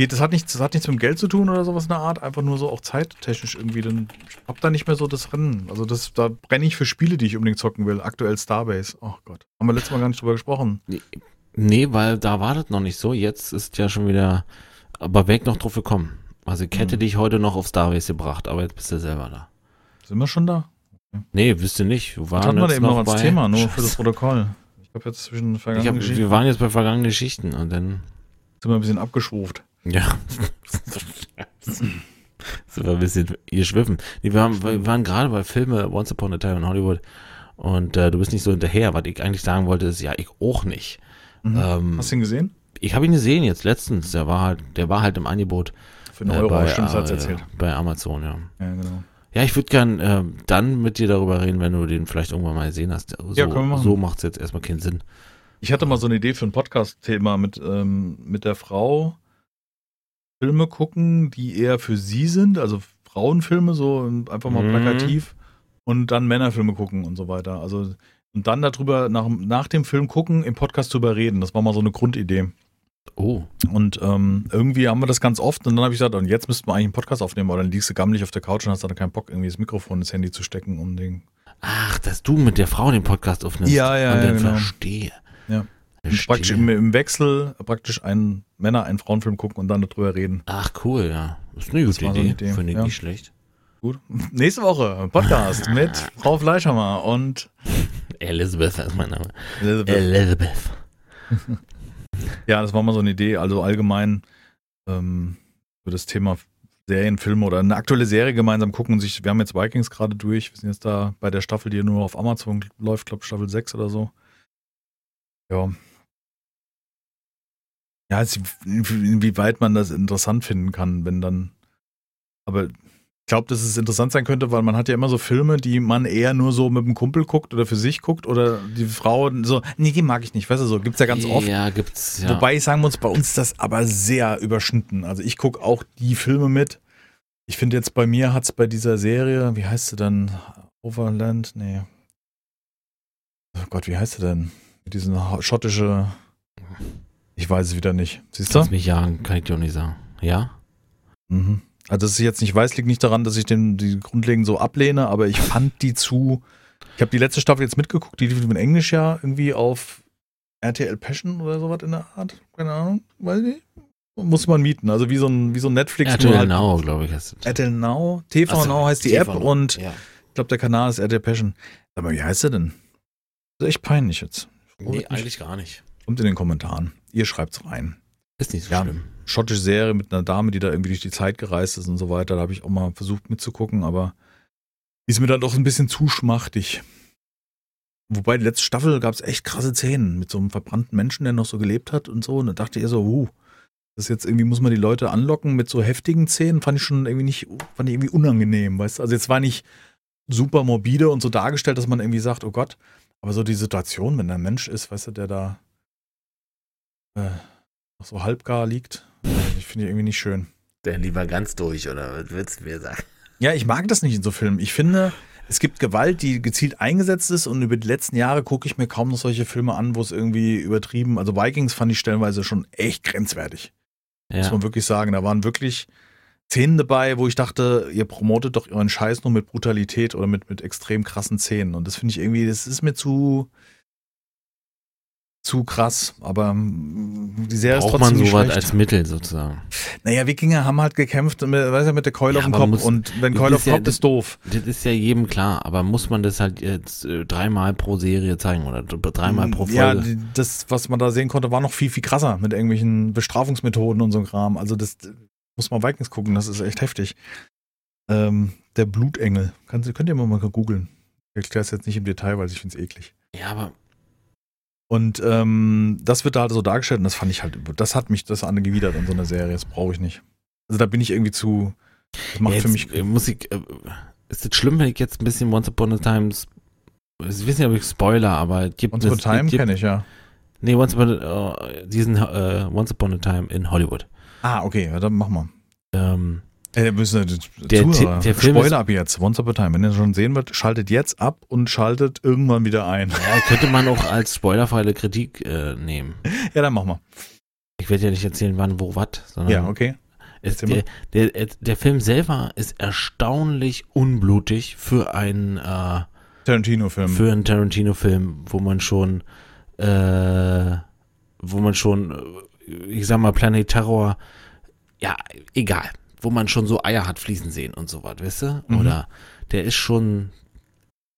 Geht, das hat nichts, das hat nichts mit dem Geld zu tun oder sowas in der Art, einfach nur so auch zeittechnisch irgendwie. Dann ich hab da nicht mehr so das Rennen. Also das, da brenne ich für Spiele, die ich unbedingt zocken will. Aktuell Starbase. Oh Gott. Haben wir letztes Mal gar nicht drüber gesprochen. Nee, weil da war das noch nicht so. Jetzt ist ja schon wieder, aber weg noch drauf gekommen. Also ich hätte Mhm. dich heute noch auf Starbase gebracht, aber jetzt bist du selber da. Sind wir schon da? Nee, wisst ihr nicht. Wir waren hatten wir eben noch als bei- Thema, nur für das Scheiße. Protokoll. Ich habe jetzt zwischen vergangenen hab, Geschichten wir waren jetzt bei vergangenen Geschichten und dann, sind wir ein bisschen abgeschwuft. Ja. so war ein bisschen geschwiffen. Nee, wir, haben, wir waren gerade bei Filme Once Upon a Time in Hollywood und äh, du bist nicht so hinterher. Was ich eigentlich sagen wollte, ist, ja, ich auch nicht. Mhm. Ähm, Hast du ihn gesehen? ich habe ihn gesehen jetzt letztens. Der war halt, der war halt im Angebot Für einen äh, Euro, bei, stimmt, äh, erzählt. bei Amazon, ja. Ja, genau. Ja, ich würde gern äh, dann mit dir darüber reden, wenn du den vielleicht irgendwann mal gesehen hast. So, Ja, können wir machen. so macht es jetzt erstmal keinen Sinn. Ich hatte mal so eine Idee für ein Podcast-Thema mit, ähm, mit der Frau. Filme gucken, die eher für sie sind, also Frauenfilme, so einfach mal Mhm. plakativ. Und dann Männerfilme gucken und so weiter. Also, und dann darüber, nach, nach dem Film gucken, im Podcast drüber reden. Das war mal so eine Grundidee. Oh, Und ähm, irgendwie haben wir das ganz oft und dann habe ich gesagt, und jetzt müssten wir eigentlich einen Podcast aufnehmen, aber dann liegst du gammelig auf der Couch und hast dann keinen Bock, irgendwie das Mikrofon ins Handy zu stecken, um den. ach, dass du mit der Frau den Podcast aufnimmst. Ja, ja, und ja, dann genau. verstehe. Ja. Verstehe. Praktisch im, im Wechsel praktisch einen Männer-, einen Frauenfilm gucken und dann darüber reden. Ach, cool, ja. Das ist eine gute war so eine Idee. Idee, Finde ich ja. nicht schlecht. Gut. Nächste Woche Podcast mit Frau Fleischhammer und Elizabeth ist mein Name. Elizabeth. Elizabeth. Ja, das war mal so eine Idee. Also allgemein ähm, für das Thema Serien, Filme oder eine aktuelle Serie gemeinsam gucken und sich. Wir haben jetzt Vikings gerade durch. Wir sind jetzt da bei der Staffel, die nur auf Amazon läuft, glaube Staffel 6 oder so. Ja. Ja, es, inwieweit man das interessant finden kann, wenn dann. Aber ich glaube, dass es interessant sein könnte, weil man hat ja immer so Filme, die man eher nur so mit dem Kumpel guckt oder für sich guckt oder die Frau so, nee, die mag ich nicht, weißt du so, gibt's ja ganz oft. Ja, gibt's. Ja. Wobei ich sagen muss, bei uns ist das aber sehr überschnitten. Also ich gucke auch die Filme mit. Ich finde jetzt bei mir hat es bei dieser Serie, wie heißt sie denn? Overland? Nee. Oh Gott, wie heißt sie denn? Diese schottische. Ich weiß es wieder nicht. Siehst du? Lass mich jagen, kann ich dir auch nicht sagen. Ja? Mhm. Also, dass ich jetzt nicht weiß, liegt nicht daran, dass ich den die grundlegend so ablehne, aber ich fand die zu. Ich habe die letzte Staffel jetzt mitgeguckt, die lief in Englisch ja irgendwie auf RTL Passion oder sowas in der Art. Keine Ahnung, weiß ich. Muss man mieten. Also wie so ein, wie so ein Netflix. RTL halt- Now, glaube ich. Heißt. RTL Now. TV so, Now heißt die TV App Now. und Ja. ich glaube, der Kanal ist RTL Passion. Aber wie heißt er denn? Das ist echt peinlich jetzt. Nee, eigentlich gar nicht. Kommt in den Kommentaren. Ihr schreibt's rein. Ist nicht so Ja. schlimm. Schottische Serie mit einer Dame, die da irgendwie durch die Zeit gereist ist und so weiter. Da habe ich auch mal versucht mitzugucken, aber die ist mir dann doch ein bisschen zu schmachtig. Wobei die letzte Staffel gab es echt krasse Szenen mit so einem verbrannten Menschen, der noch so gelebt hat und so. Und da dachte ich so, uh, das ist jetzt irgendwie, muss man die Leute anlocken mit so heftigen Szenen, fand ich schon irgendwie nicht, fand ich irgendwie unangenehm, weißt du? Also jetzt war nicht super morbide und so dargestellt, dass man irgendwie sagt, oh Gott, aber so die Situation, wenn da ein Mensch ist, weißt du, der da äh, noch so halbgar liegt, ich finde ich irgendwie nicht schön. Der lieber ganz durch, oder was willst du mir sagen? Ja, ich mag das nicht in so Filmen. Ich finde, es gibt Gewalt, die gezielt eingesetzt ist und über die letzten Jahre gucke ich mir kaum noch solche Filme an, wo es irgendwie übertrieben, also Vikings fand ich stellenweise schon echt grenzwertig. Muss Ja. man wirklich sagen. Da waren wirklich Szenen dabei, wo ich dachte, ihr promotet doch euren Scheiß nur mit Brutalität oder mit, mit extrem krassen Szenen. Und das finde ich irgendwie, das ist mir zu, zu krass. Aber mm, die Serie ist Braucht trotzdem man nicht sowas schlecht. als Mittel sozusagen. Naja, Wikinger haben halt gekämpft, mit, weißt du, mit der Keule Ja, auf dem Kopf. muss- und wenn Keule ist auf dem ja- Kopf ist doof. Das ist ja jedem klar, aber muss man das halt jetzt äh, dreimal pro Serie zeigen oder dreimal pro Folge? Ja, die- das, was man da sehen konnte, war noch viel, viel krasser mit irgendwelchen Bestrafungsmethoden und so Kram. Also das muss man Vikings gucken, das ist echt heftig. Ähm, der Blutengel. Kann, könnt ihr mal, mal googeln. Ich erkläre es jetzt nicht im Detail, weil ich finde es eklig. ja, aber Und ähm, das wird da halt so dargestellt und das fand ich halt, das hat mich das angewidert an so einer Serie. Das brauche ich nicht. Also da bin ich irgendwie zu. Das macht jetzt, für mich. äh, muss ich, äh, ist es schlimm, wenn ich jetzt ein bisschen Once Upon a Time, ich weiß nicht, ob ich Spoiler, aber es gibt Once Upon a Time kenne ich ja. Nee, Once Upon a, äh, diesen äh, Once Upon a Time in Hollywood. Ah, okay, ja, dann machen wir. Ähm, Ey, wir müssen die Der Zuhörer, der Film Spoiler ab jetzt, Once Upon a Time. Wenn ihr schon sehen wird, schaltet jetzt ab und schaltet irgendwann wieder ein. ja, könnte man auch als spoilerfreie Kritik äh, nehmen. Ja, dann machen wir. Ich werde ja nicht erzählen, wann, wo, was, sondern Ja, okay. erzähl der, der, der Film selber ist erstaunlich unblutig für einen äh, Tarantino-Film. für einen Tarantino-Film, wo man schon, äh, wo man schon, äh, ich sag mal, Planet Terror, ja, egal, wo man schon so Eier hat fließen sehen und so was, weißt du? Mhm. Oder der ist schon,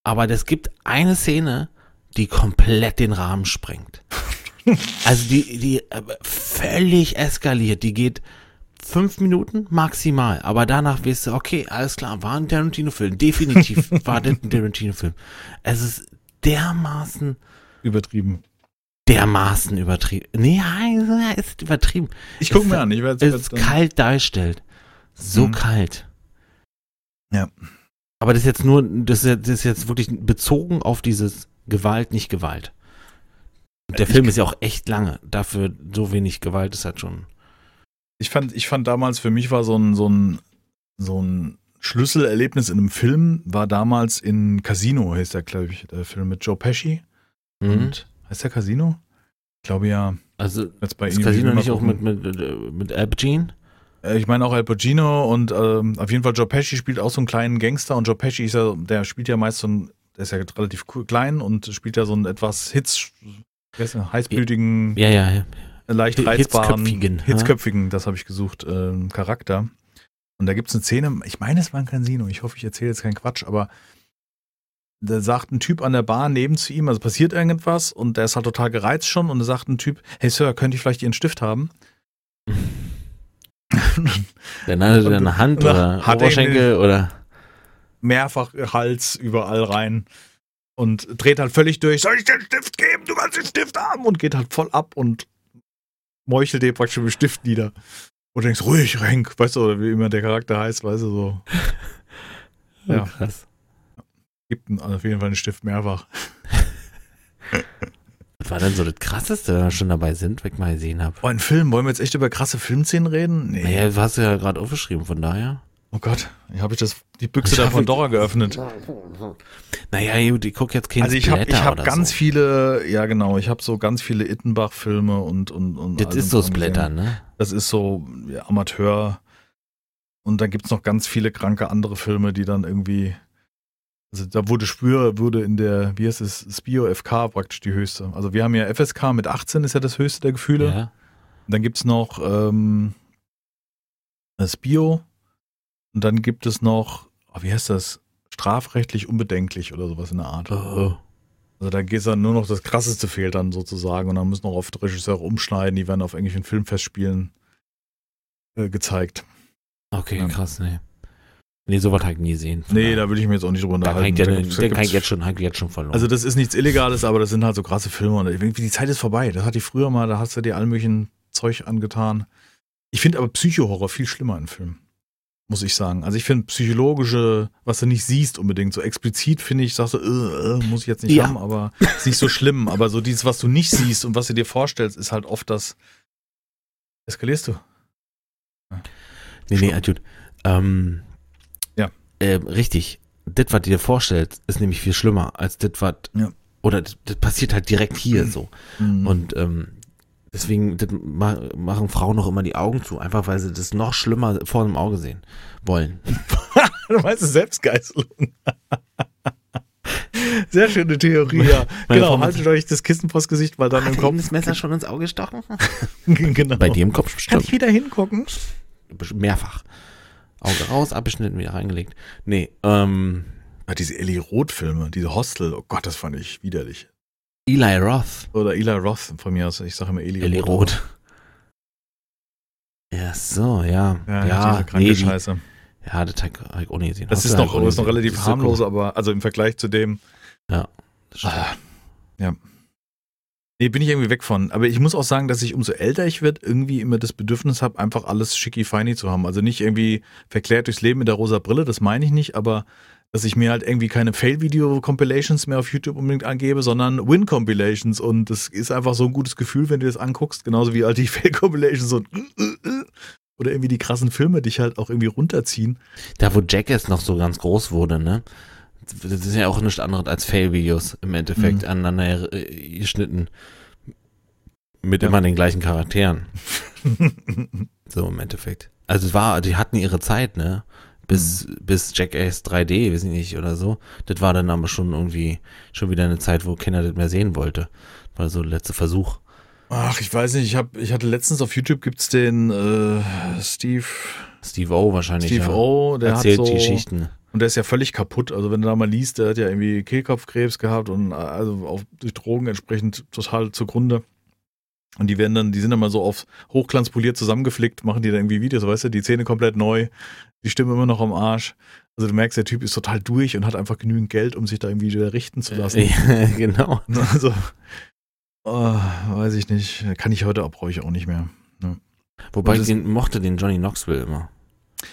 aber es gibt eine Szene, die komplett den Rahmen sprengt. Also die, die äh, völlig eskaliert, die geht fünf Minuten maximal, aber danach weißt du, okay, alles klar, war ein Tarantino-Film, definitiv war das ein Tarantino-Film. Es ist dermaßen, Übertrieben. dermaßen übertrieben. Nee, ja, es ist übertrieben. Ich gucke mir an. Ich werde Es ist kalt dargestellt. So Mhm. kalt. Ja. Aber das ist jetzt nur, das ist jetzt, das wirklich bezogen auf dieses Gewalt, nicht Gewalt. Der Ich- Film ist ja auch echt lange. Dafür so wenig Gewalt ist halt schon. Ich fand, ich fand damals, für mich war so ein, so ein, so ein Schlüsselerlebnis in einem Film, war damals in Casino, heißt der, glaube ich, der Film mit Joe Pesci. Mhm. Und heißt der Casino? Ich glaube ja. Also Jetzt bei ist Ihnen Casino nicht auch mit, mit, äh, mit Al Pacino? Äh, Ich meine auch Al Pacino und ähm, auf jeden Fall Joe Pesci spielt auch so einen kleinen Gangster und Joe Pesci ist ja, der spielt ja meist so ein, der ist ja relativ klein und spielt ja so einen etwas hitz, heißblütigen, Ja, ja, ja. leicht reizbaren, hitzköpfigen, ja. hitzköpfigen, das habe ich gesucht, ähm, Charakter. Und da gibt es eine Szene, ich meine, es war ein Casino, ich hoffe, ich erzähle jetzt keinen Quatsch, aber da sagt ein Typ an der Bar neben zu ihm, also passiert irgendwas und der ist halt total gereizt schon und da sagt ein Typ, hey Sir, könnte ich vielleicht Ihren Stift haben? Dann hatte er eine Hand oder hat er Oberschenkel oder. mehrfach Hals überall rein und dreht halt völlig durch. Soll ich dir einen Stift geben? Du kannst den Stift haben und geht halt voll ab und meuchelt dir praktisch mit dem Stift nieder. Und denkst, ruhig, Renk, weißt du, oder wie immer der Charakter heißt, weißt du, so. Ja. Krass. Gibt auf jeden Fall einen Stift mehrfach. War denn so das Krasseste, wenn wir schon dabei sind, was ich mal gesehen habe? Oh, ein Film, wollen wir jetzt echt über krasse Filmszenen reden? Nee. Naja, du hast ja gerade aufgeschrieben, von daher. Oh Gott, habe ich das, die Büchse Ich der hab- Pandora geöffnet. Naja, gut, ich guck jetzt keinen Also ich habe hab ganz so. viele, ja genau, ich habe so ganz viele Ittenbach-Filme und, und, und Das ist so Splatter, ne? Das ist so ja, Amateur. Und dann gibt's noch ganz viele kranke andere Filme, die dann irgendwie. Also da wurde Spür, wurde in der, wie heißt es, Spio FK praktisch die höchste. Also wir haben ja FSK mit 18 ist ja das höchste der Gefühle. Ja. Und dann gibt's noch ähm, das Bio. Und dann gibt es noch, oh, wie heißt das? Strafrechtlich unbedenklich oder sowas in der Art. Oh. Also da geht's dann nur noch, das Krasseste fehlt dann sozusagen und dann müssen auch oft Regisseure umschneiden, die werden auf irgendwelchen Filmfestspielen äh, gezeigt. Okay, Ja. krass, nee. Nee, sowas habe ich nie gesehen. Nee, da will ich mir jetzt auch nicht drüber da kann ich, unterhalten. Da kann ich jetzt schon, jetzt schon verloren. Also das ist nichts Illegales, aber das sind halt so krasse Filme und irgendwie die Zeit ist vorbei. Das hatte ich früher mal, da hast du dir all möglichen Zeug angetan. Ich finde aber Psychohorror viel schlimmer in Filmen, muss ich sagen. Also ich finde psychologische, was du nicht siehst unbedingt, so explizit finde ich, sagst du, äh, äh, muss ich jetzt nicht Ja. haben, aber ist nicht so schlimm. Aber so dieses, was du nicht siehst und was du dir vorstellst, ist halt oft das. Eskalierst du? nee, nee, alles gut. Ähm, Ähm, richtig. Das, was du dir vorstellst, ist nämlich viel schlimmer als das, was. Ja. Oder das, das passiert halt direkt hier so. Mhm. Und ähm, deswegen ma machen Frauen noch immer die Augen zu, einfach weil sie das noch schlimmer vor dem Auge sehen wollen. du meinst Selbstgeißelung. Sehr schöne Theorie, ja. Meine Genau, haltet euch das Kissen vors Gesicht, weil dann im Kopf. das Messer schon ins Auge gestochen? genau. Bei dir im Kopf Kann bestimmt. ich wieder hingucken? Mehrfach. Auge raus, abgeschnitten, wieder reingelegt. Nee, ähm, Ah, diese Ellie Roth-Filme, diese Hostel, oh Gott, das fand ich widerlich. Eli Roth. Oder Eli Roth von mir aus, ich sage immer Eli, Eli Roth. Ja, so, ja. Ja, Ja, diese kranke nee, die, Scheiße. ja das habe ich auch nie gesehen. Das ist noch, ist relativ harmlos, aber also im Vergleich zu dem. Stimmt. Ah, ja. Nee, bin ich irgendwie weg von. Aber ich muss auch sagen, dass ich umso älter ich werde, irgendwie immer das Bedürfnis habe, einfach alles schicki feini zu haben. Also nicht irgendwie verklärt durchs Leben mit der rosa Brille, das meine ich nicht, aber dass ich mir halt irgendwie keine Fail-Video-Compilations mehr auf YouTube unbedingt angebe, sondern Win-Compilations. Und das ist einfach so ein gutes Gefühl, wenn du das anguckst, genauso wie halt die Fail-Compilations und oder irgendwie die krassen Filme dich halt auch irgendwie runterziehen. Da, wo Jackass noch so ganz groß wurde, ne? Das ist ja auch nichts anderes als Fail-Videos im Endeffekt Mhm. aneinander äh, geschnitten. Mit Ja. immer den gleichen Charakteren. So im Endeffekt. Also es war, die hatten ihre Zeit, ne? Bis, Mhm. bis Jackass 3D, weiß ich nicht, oder so. Das war dann aber schon irgendwie, schon wieder eine Zeit, wo keiner das mehr sehen wollte. War so der letzte Versuch. Ach, ich weiß nicht, ich, hab, ich hatte letztens auf YouTube gibt's den äh, Steve, Steve O wahrscheinlich. Steve ja. O, der Erzählt hat so, die Geschichten. Und der ist ja völlig kaputt. Also wenn du da mal liest, der hat ja irgendwie Kehlkopfkrebs gehabt und äh, also auf, durch Drogen entsprechend total zugrunde. Und die werden dann, die sind dann mal so auf hochglanzpoliert zusammengeflickt, machen die dann irgendwie Videos, weißt du, die Zähne komplett neu, die Stimme immer noch am Arsch. Also du merkst, der Typ ist total durch und hat einfach genügend Geld, um sich da irgendwie wieder richten zu lassen. Ja, genau. Also, oh, weiß ich nicht. Kann ich heute auch, brauche ich auch nicht mehr. Wobei Und ich den, mochte den Johnny Knoxville immer.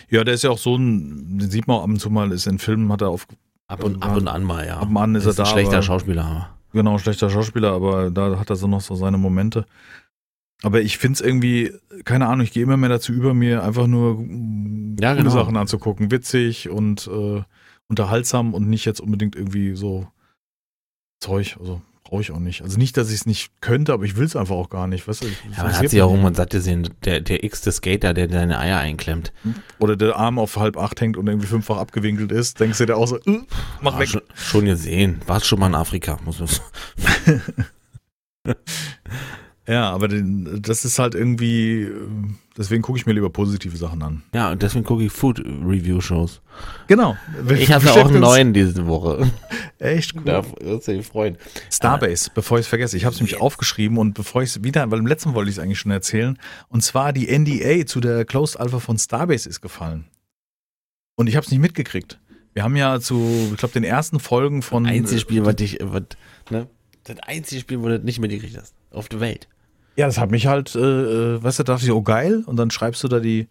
Ja, der ist ja auch so ein, den sieht man auch ab und zu mal, ist in Filmen, hat er auf, Ab und, ab und an mal, ja. ab und an ist er ein da. schlechter aber, Schauspieler, aber. Genau, ein schlechter Schauspieler, aber da hat er so noch so seine Momente. Aber ich finde es irgendwie, keine Ahnung, ich gehe immer mehr dazu über, mir einfach nur Ja, genau. Sachen anzugucken. Witzig und äh, unterhaltsam und nicht jetzt unbedingt irgendwie so Zeug. Also brauche ich auch nicht. Also nicht, dass ich es nicht könnte, aber ich will es einfach auch gar nicht. Weißt du, Ja, man hat sich auch irgendwann satt gesehen, der, der x-te Skater, der seine Eier einklemmt. nicht. Oder der Arm auf halb acht hängt und irgendwie fünffach abgewinkelt ist, denkst du dir auch so, äh, mach Ah, weg. Schon, schon gesehen. Warst schon mal in Afrika, muss man so. Ja, aber den, das ist halt irgendwie, äh, deswegen gucke ich mir lieber positive Sachen an. Ja, und deswegen gucke ich Food Review Shows. Genau. Ich hatte auch einen neuen diese Woche. Echt cool. Darf sich freuen. Starbase, bevor ich es vergesse. Ich habe es nämlich aufgeschrieben und bevor ich es wieder, weil im letzten wollte ich es eigentlich schon erzählen. Und zwar die NDA zu der Closed Alpha von Starbase ist gefallen. Und ich habe es nicht mitgekriegt. Wir haben ja zu, ich glaube, den ersten Folgen von. Einziges Spiel, was dich, was, ne? Das einzige Spiel, wo du das nicht mitgekriegt hast. Auf der Welt. Ja, das hat mich halt, äh, äh, weißt du, dachte ich, oh geil. Und dann schreibst du da die,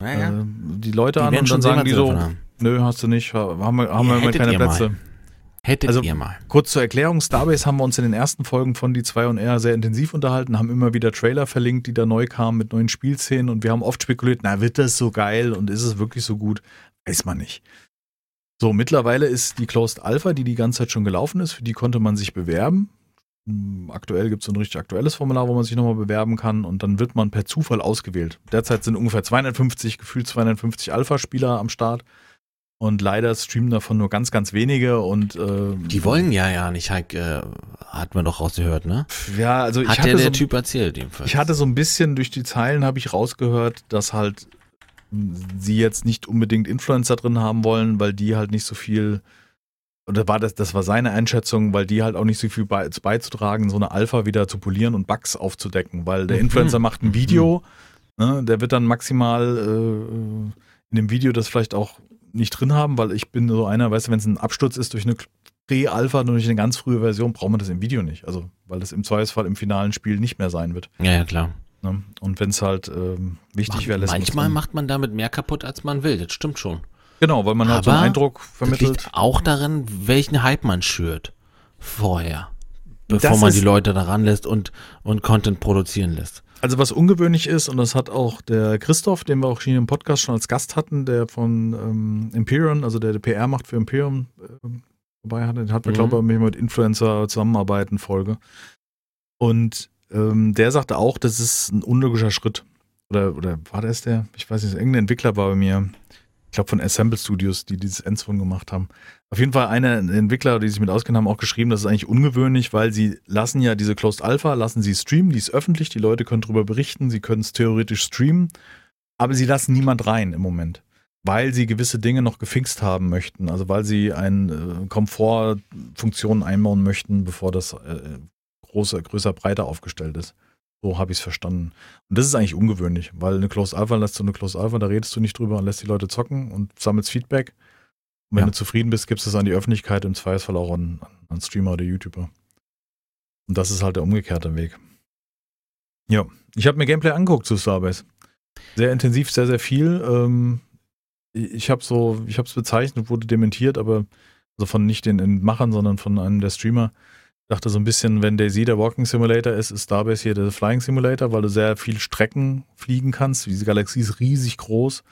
Naja. äh, die Leute die an und schon dann sagen die so, nö, hast du nicht, haben wir, haben wir Ja, hättet keine ihr mal. Plätze. Hättet Also- ihr mal. Kurz zur Erklärung, Starbase haben wir uns in den ersten Folgen von die 2 und R sehr intensiv unterhalten, haben immer wieder Trailer verlinkt, die da neu kamen mit neuen Spielszenen und wir haben oft spekuliert, na, wird das so geil und ist es wirklich so gut? Weiß man nicht. So, mittlerweile ist die Closed Alpha, die die ganze Zeit schon gelaufen ist, für die konnte man sich bewerben. Hm, Aktuell gibt es so ein richtig aktuelles Formular, wo man sich nochmal bewerben kann und dann wird man per Zufall ausgewählt. Derzeit sind ungefähr 250, gefühlt 250 Alpha-Spieler am Start und leider streamen davon nur ganz, ganz wenige und äh, Die wollen ja ja nicht, Heik, äh, hat man doch rausgehört, ne? ja, also ich Hat hatte, der, der so, Typ erzählt, jedenfalls. ich hatte so ein bisschen durch die Zeilen habe ich rausgehört, dass halt mh, sie jetzt nicht unbedingt Influencer drin haben wollen, weil die halt nicht so viel oder war das, das war seine Einschätzung, weil die halt auch nicht so viel bei, beizutragen, so eine Alpha wieder zu polieren und Bugs aufzudecken, weil der Mhm. Influencer macht ein Video, ne, der wird dann maximal äh, in dem Video das vielleicht auch nicht drin haben, weil ich bin so einer, weißt du, wenn es ein Absturz ist durch eine Pre-Alpha, durch eine ganz frühe Version, braucht man das im Video nicht. Also, weil das im Zweifelsfall im finalen Spiel nicht mehr sein wird. Ja, ja, klar. Ne? Und wenn es halt ähm, wichtig wäre, lässt manchmal macht man damit mehr kaputt, als man will. Das stimmt schon. Genau, weil man halt so einen Aber Eindruck Das vermittelt. liegt auch darin, welchen Hype man schürt. Vorher. Bevor Das man die Leute daran lässt und, und Content produzieren lässt. Also was ungewöhnlich ist, und das hat auch der Christoph, den wir auch hier im Podcast schon als Gast hatten, der von ähm, Imperium, also der, der PR macht für Imperium ähm, dabei hatte, den hatten wir, Mhm. glaube ich, mit Influencer zusammenarbeiten Folge. Und ähm, der sagte auch, das ist ein unlogischer Schritt. Oder, oder war das der? Ich weiß nicht, irgendein Entwickler war bei mir, ich glaube von Assemble Studios, die dieses Endzone gemacht haben. Auf jeden Fall eine Entwickler, die sich mit auskennen, haben auch geschrieben, das ist eigentlich ungewöhnlich, weil sie lassen ja diese Closed Alpha, lassen sie streamen, die ist öffentlich, die Leute können darüber berichten, sie können es theoretisch streamen, aber sie lassen niemand rein im Moment, weil sie gewisse Dinge noch gefixt haben möchten, also weil sie eine äh, Komfortfunktion einbauen möchten, bevor das äh, großer, größer, breiter aufgestellt ist. So habe ich es verstanden. Und das ist eigentlich ungewöhnlich, weil eine Closed Alpha lässt du eine Closed Alpha, da redest du nicht drüber und lässt die Leute zocken und sammelst Feedback. Und wenn Ja. du zufrieden bist, gibst du es an die Öffentlichkeit, im Zweifelsfall auch an, an Streamer oder YouTuber. Und das ist halt der umgekehrte Weg. Ja, ich habe mir Gameplay angeguckt zu Starbase. Sehr intensiv, sehr, sehr viel. Ähm, ich habe so, ich habe es bezeichnet, wurde dementiert, aber also von nicht den, den Machern, sondern von einem der Streamer. Dachte so ein bisschen, wenn Daisy der Walking Simulator ist, ist Starbase hier der Flying Simulator, weil du sehr viel Strecken fliegen kannst. Diese Galaxie ist riesig groß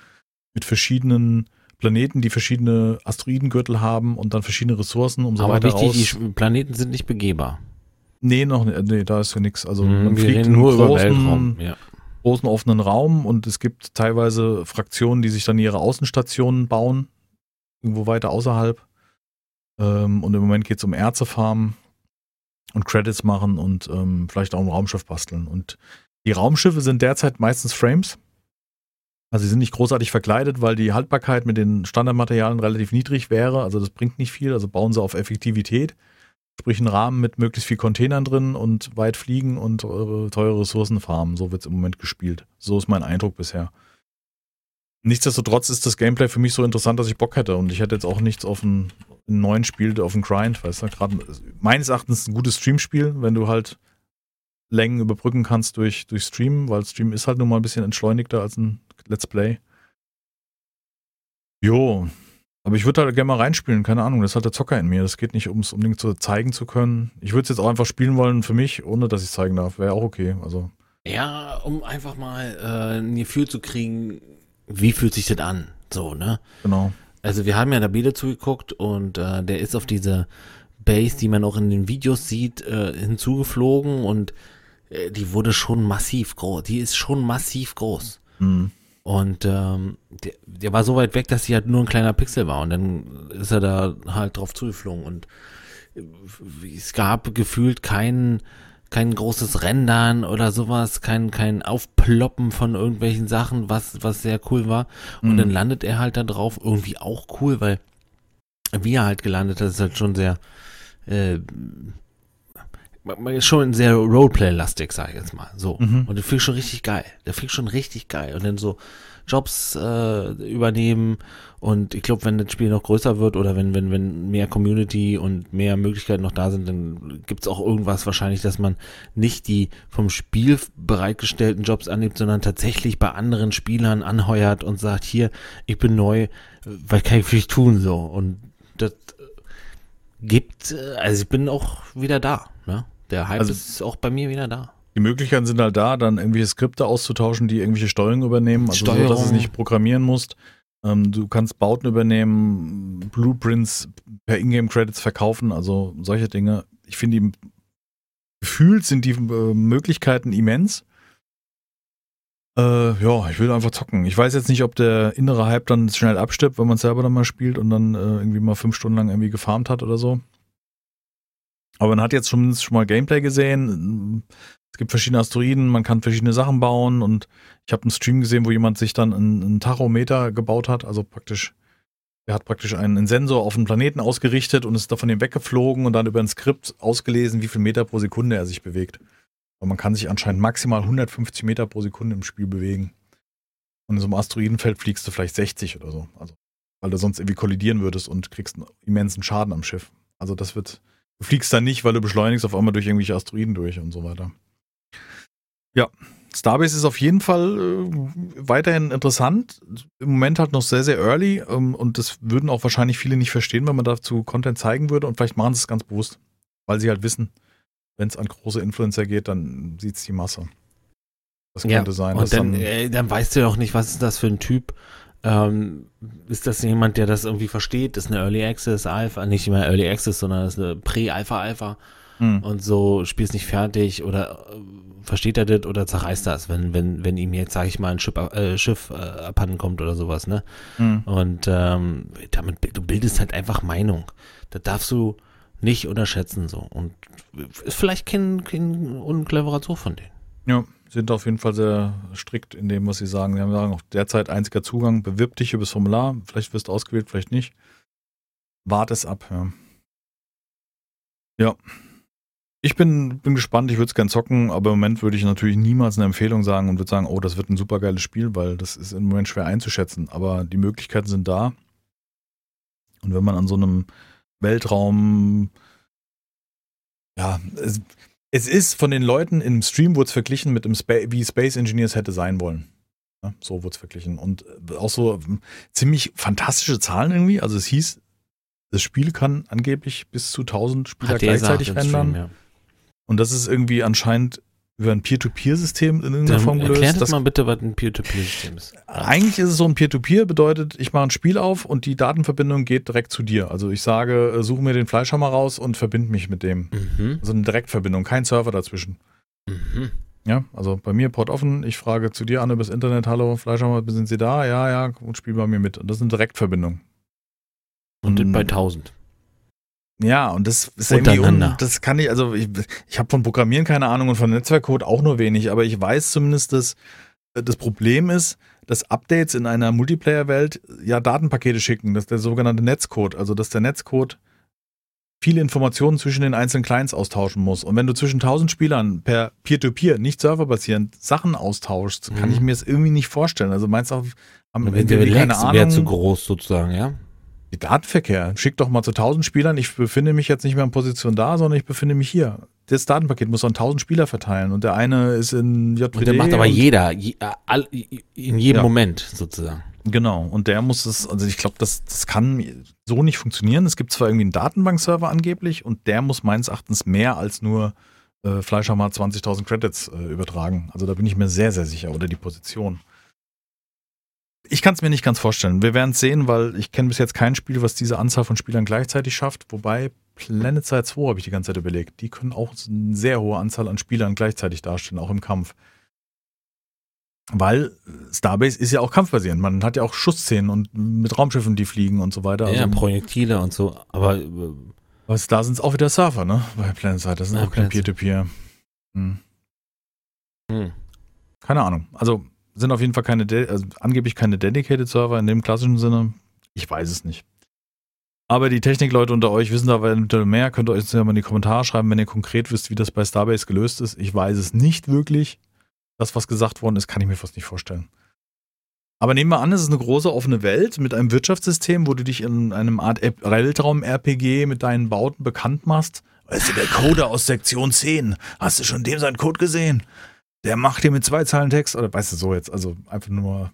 mit verschiedenen Planeten, die verschiedene Asteroidengürtel haben und dann verschiedene Ressourcen, um so Aber weiter wichtig, raus. die Planeten sind nicht begehbar. Nee, noch nicht. Nee, da ist ja nichts. Also Mhm, man fliegt nur über großen, Weltraum. Ja. großen offenen Raum und es gibt teilweise Fraktionen, die sich dann ihre Außenstationen bauen, irgendwo weiter außerhalb. Ähm, und im Moment geht es um Erze farmen und Credits machen und ähm, vielleicht auch ein Raumschiff basteln. Und die Raumschiffe sind derzeit meistens Frames. Also sie sind nicht großartig verkleidet, weil die Haltbarkeit mit den Standardmaterialien relativ niedrig wäre. Also das bringt nicht viel. Also bauen sie auf Effektivität. Sprich einen Rahmen mit möglichst viel Containern drin und weit fliegen und eure teure Ressourcen farmen. So wird es im Moment gespielt. So ist mein Eindruck bisher. Nichtsdestotrotz ist das Gameplay für mich so interessant, dass ich Bock hätte. Und ich hätte jetzt auch nichts auf ein, ein neuen Spiel, auf einen Grind, weißt du. Gerade meines Erachtens ein gutes Streamspiel, wenn du halt Längen überbrücken kannst durch, durch Stream, weil Stream ist halt nun mal ein bisschen entschleunigter als ein Let's Play. Jo, aber ich würde halt gerne mal reinspielen, keine Ahnung, das ist halt der Zocker in mir. Das geht nicht, um es unbedingt so zeigen zu können. Ich würde es jetzt auch einfach spielen wollen für mich, ohne dass ich es zeigen darf. Wäre auch okay. Also, ja, um einfach mal äh, ein Gefühl zu kriegen, wie fühlt sich das an? So, ne? genau. Also wir haben ja da Biele zugeguckt und äh, der ist auf diese Base, die man auch in den Videos sieht, äh, hinzugeflogen und äh, die wurde schon massiv groß. Die ist schon massiv groß. Hm. Und ähm, der, der war so weit weg, dass sie halt nur ein kleiner Pixel war. Und dann ist er da halt drauf zugeflogen. Und äh, es gab gefühlt kein, kein großes Rendern oder sowas, kein, kein Aufploppen von irgendwelchen Sachen, was, was sehr cool war. Und Mhm. dann landet er halt da drauf. Irgendwie auch cool, weil wie er halt gelandet hat, ist halt schon sehr äh, schon sehr Roleplay-lastig, sag ich jetzt mal. So. Mhm. Und der fliegt schon richtig geil. Der fliegt schon richtig geil. Und dann so Jobs äh, übernehmen. Und ich glaube, wenn das Spiel noch größer wird oder wenn, wenn, wenn mehr Community und mehr Möglichkeiten noch da sind, dann gibt's auch irgendwas wahrscheinlich, dass man nicht die vom Spiel bereitgestellten Jobs annimmt, sondern tatsächlich bei anderen Spielern anheuert und sagt, hier, ich bin neu, was kann ich für dich tun? So. Und das gibt, äh, also ich bin auch wieder da. Ne? Der Hype Also- ist auch bei mir wieder da. Die Möglichkeiten sind halt da, dann irgendwelche Skripte auszutauschen, die irgendwelche Steuerung übernehmen, also so, dass du es Steuerung. nicht programmieren musst. Ähm, du kannst Bauten übernehmen, Blueprints per Ingame-Credits verkaufen, also solche Dinge. Ich finde, die gefühlt sind die äh, Möglichkeiten immens. Äh, ja, ich will einfach zocken. Ich weiß jetzt nicht, ob der innere Hype dann schnell abstirbt, wenn man es selber dann mal spielt und dann äh, irgendwie mal fünf Stunden lang irgendwie gefarmt hat oder so. Aber man hat jetzt schon, schon mal Gameplay gesehen. Gibt verschiedene Asteroiden, man kann verschiedene Sachen bauen und ich habe einen Stream gesehen, wo jemand sich dann einen, einen Tachometer gebaut hat, also praktisch Er hat praktisch einen Sensor auf den Planeten ausgerichtet und ist da von ihm weggeflogen und dann über ein Skript ausgelesen, wie viel Meter pro Sekunde er sich bewegt. Und man kann sich anscheinend maximal 150 Meter pro Sekunde im Spiel bewegen. Und in so einem Asteroidenfeld fliegst du vielleicht 60 oder so. Also, weil du sonst irgendwie kollidieren würdest und kriegst einen immensen Schaden am Schiff. Also das wird, du fliegst da nicht, weil du beschleunigst auf einmal durch irgendwelche Asteroiden durch und so weiter. Ja, Starbase ist auf jeden Fall äh, weiterhin interessant. Im Moment halt noch sehr, sehr early ähm, und das würden auch wahrscheinlich viele nicht verstehen, wenn man dazu Content zeigen würde und vielleicht machen sie es ganz bewusst, weil sie halt wissen, wenn es an große Influencer geht, dann sieht es die Masse. Das könnte ja, sein. Und dann, dann, äh, dann, weißt du ja auch nicht, was ist das für ein Typ. Ähm, ist das jemand, der das irgendwie versteht? Das ist eine Early Access Alpha, nicht immer Early Access, sondern das ist eine Pre-Alpha-Alpha. Hm. Und so spielst nicht fertig oder äh, versteht er das oder zerreißt das, wenn, wenn, wenn ihm jetzt, sag ich mal, ein Schiff, äh, Schiff äh, abhanden kommt oder sowas, ne? Hm. Und ähm, damit, du bildest halt einfach Meinung. Das darfst du nicht unterschätzen so. Und ist vielleicht kein, kein uncleverer Zug von denen. Ja, sind auf jeden Fall sehr strikt in dem, was sie sagen. Sie haben sagen auch derzeit einziger Zugang, bewirb dich über das Formular, vielleicht wirst du ausgewählt, vielleicht nicht. Wart es ab, ja. Ja. Ich bin, bin gespannt, ich würde es gern zocken, aber im Moment würde ich natürlich niemals eine Empfehlung sagen und würde sagen, oh, das wird ein super geiles Spiel, weil das ist im Moment schwer einzuschätzen. Aber die Möglichkeiten sind da. Und wenn man an so einem Weltraum, ja, es, es ist von den Leuten im Stream wurde es verglichen mit dem Spa wie Space Engineers hätte sein wollen. Ja, so wurde es verglichen. Und äh, auch so ähm, ziemlich fantastische Zahlen irgendwie. Also es hieß, das Spiel kann angeblich bis zu 1000 Spieler gleichzeitig rendern. Ja. Und das ist irgendwie anscheinend über ein Peer-to-Peer-System in irgendeiner Dann Form gelöst. Erklärt das mal bitte, was ein Peer-to-Peer-System ist. Eigentlich ist es so ein Peer-to-Peer, -Peer, bedeutet, ich mache ein Spiel auf und die Datenverbindung geht direkt zu dir. Also ich sage, äh, suche mir den Fleischhammer raus und verbinde mich mit dem. Mhm. Also eine Direktverbindung, kein Server dazwischen. Mhm. Ja, also bei mir Port offen, ich frage zu dir an übers Internet, hallo Fleischhammer, sind Sie da? Ja, ja, und spiel bei mir mit. Und das ist eine Direktverbindung. Und, und bei 1000. Ja, und das ist irgendwie, un, das kann ich, also ich, ich habe von Programmieren keine Ahnung und von Netzwerkcode auch nur wenig, aber ich weiß zumindest, dass äh, das Problem ist, dass Updates in einer Multiplayer-Welt ja Datenpakete schicken, das ist der sogenannte Netzcode, also dass der Netzcode viele Informationen zwischen den einzelnen Clients austauschen muss. Und wenn du zwischen 1000 Spielern per Peer-to-Peer, -Peer, nicht serverbasierend, Sachen austauschst, kann mhm. ich mir das irgendwie nicht vorstellen. Also meinst du, haben wir keine Ahnung. wäre zu groß sozusagen, ja? Die Datenverkehr. Schick doch mal zu 1000 Spielern. Ich befinde mich jetzt nicht mehr in Position da, sondern ich befinde mich hier. Das Datenpaket muss an 1000 Spieler verteilen und der eine ist in JPD. Und der macht aber jeder, je, all, in jedem ja. Moment sozusagen. Genau, und der muss es, also ich glaube, das, das kann so nicht funktionieren. Es gibt zwar irgendwie einen Datenbankserver angeblich und der muss meines Erachtens mehr als nur äh, Fleischhammer 20.000 Credits äh, übertragen. Also da bin ich mir sehr, sehr sicher, oder die Position. Ich kann es mir nicht ganz vorstellen. Wir werden es sehen, weil ich kenne bis jetzt kein Spiel, was diese Anzahl von Spielern gleichzeitig schafft. Wobei Planet Side 2 habe ich die ganze Zeit überlegt. Die können auch eine sehr hohe Anzahl an Spielern gleichzeitig darstellen, auch im Kampf. Weil Starbase ist ja auch kampfbasierend. Man hat ja auch Schussszenen und mit Raumschiffen, die fliegen und so weiter. Ja, also, Projektile und so. Aber was, da sind es auch wieder Surfer, ne? Bei Planet Side. Das ist ja, auch kein Peer-to-Peer. -Peer. Hm. Hm. Keine Ahnung. Also sind auf jeden Fall keine, also angeblich keine Dedicated Server in dem klassischen Sinne. Ich weiß es nicht. Aber die Technikleute unter euch wissen da eventuell mehr. Könnt ihr euch ja mal in die Kommentare schreiben, wenn ihr konkret wisst, wie das bei Starbase gelöst ist. Ich weiß es nicht wirklich. Das, was gesagt worden ist, kann ich mir fast nicht vorstellen. Aber nehmen wir an, es ist eine große offene Welt mit einem Wirtschaftssystem, wo du dich in einem Art Weltraum-RPG mit deinen Bauten bekannt machst. Weißt du, der Coder aus Sektion 10. Hast du schon dem seinen Code gesehen? Der macht dir mit zwei Zeilen Text, oder weißt du so jetzt, also einfach nur.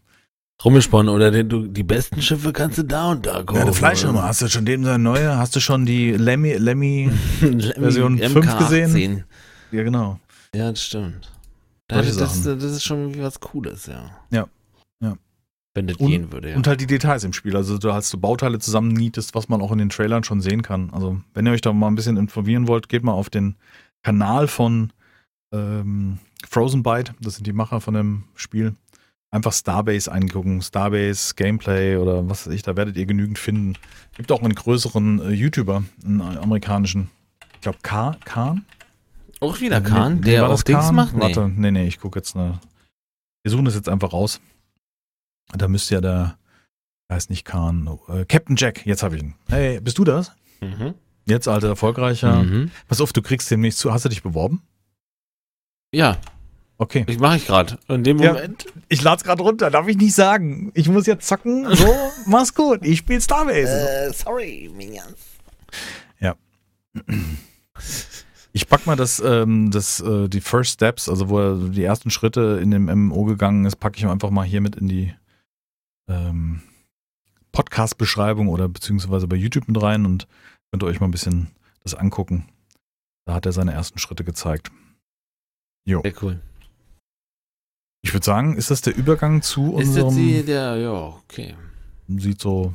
Rumgesponnen oder den, du, die besten Schiffe kannst du da und da kaufen. Ja, eine Fleischnummer. Hast du schon dem seine neue? Hast du schon die Lemmy, Lemmy, Version 5 gesehen? Ja, genau. Ja, das stimmt. Das, das, das, ist schon was Cooles, ja. Ja. Ja. Wenn das und, gehen würde, ja. Und halt die Details im Spiel. Also du hast so Bauteile zusammennietest, was man auch in den Trailern schon sehen kann. Also, wenn ihr euch da mal ein bisschen informieren wollt, geht mal auf den Kanal von ähm, Frozen Byte, das sind die Macher von dem Spiel. Einfach Starbase eingucken, Starbase, Gameplay oder was weiß ich, da werdet ihr genügend finden. Gibt auch einen größeren äh, YouTuber, einen amerikanischen, ich glaube Khan. Auch wieder Khan, nee, der auch Dings macht? Nee. Warte, nee, nee, ich gucke jetzt eine. Wir suchen das jetzt einfach raus. Da müsste ja der Heißt nicht Khan. Äh, Captain Jack, jetzt habe ich ihn. Hey, bist du das? Mhm. Jetzt, alter, erfolgreicher. Mhm. Pass auf, du kriegst demnächst zu. Hast du dich beworben? Ja, Okay. ich mache ich gerade. In dem Ja. Moment. Ich lad's gerade runter, darf ich nicht sagen. Ich muss jetzt zocken. So, mach's gut. Ich spiel Starbase. Äh, sorry, Minions. Ich pack mal das, ähm, das, äh, die First Steps, also wo er die ersten Schritte in dem MMO gegangen ist, packe ich einfach mal hier mit in die ähm, Podcast-Beschreibung oder beziehungsweise bei YouTube mit rein und könnt ihr euch mal ein bisschen das angucken. Da hat er seine ersten Schritte gezeigt. Jo. Sehr cool. Ich würde sagen, ist das der Übergang zu Ist jetzt unserem. die, der, ja, okay. Sieht so,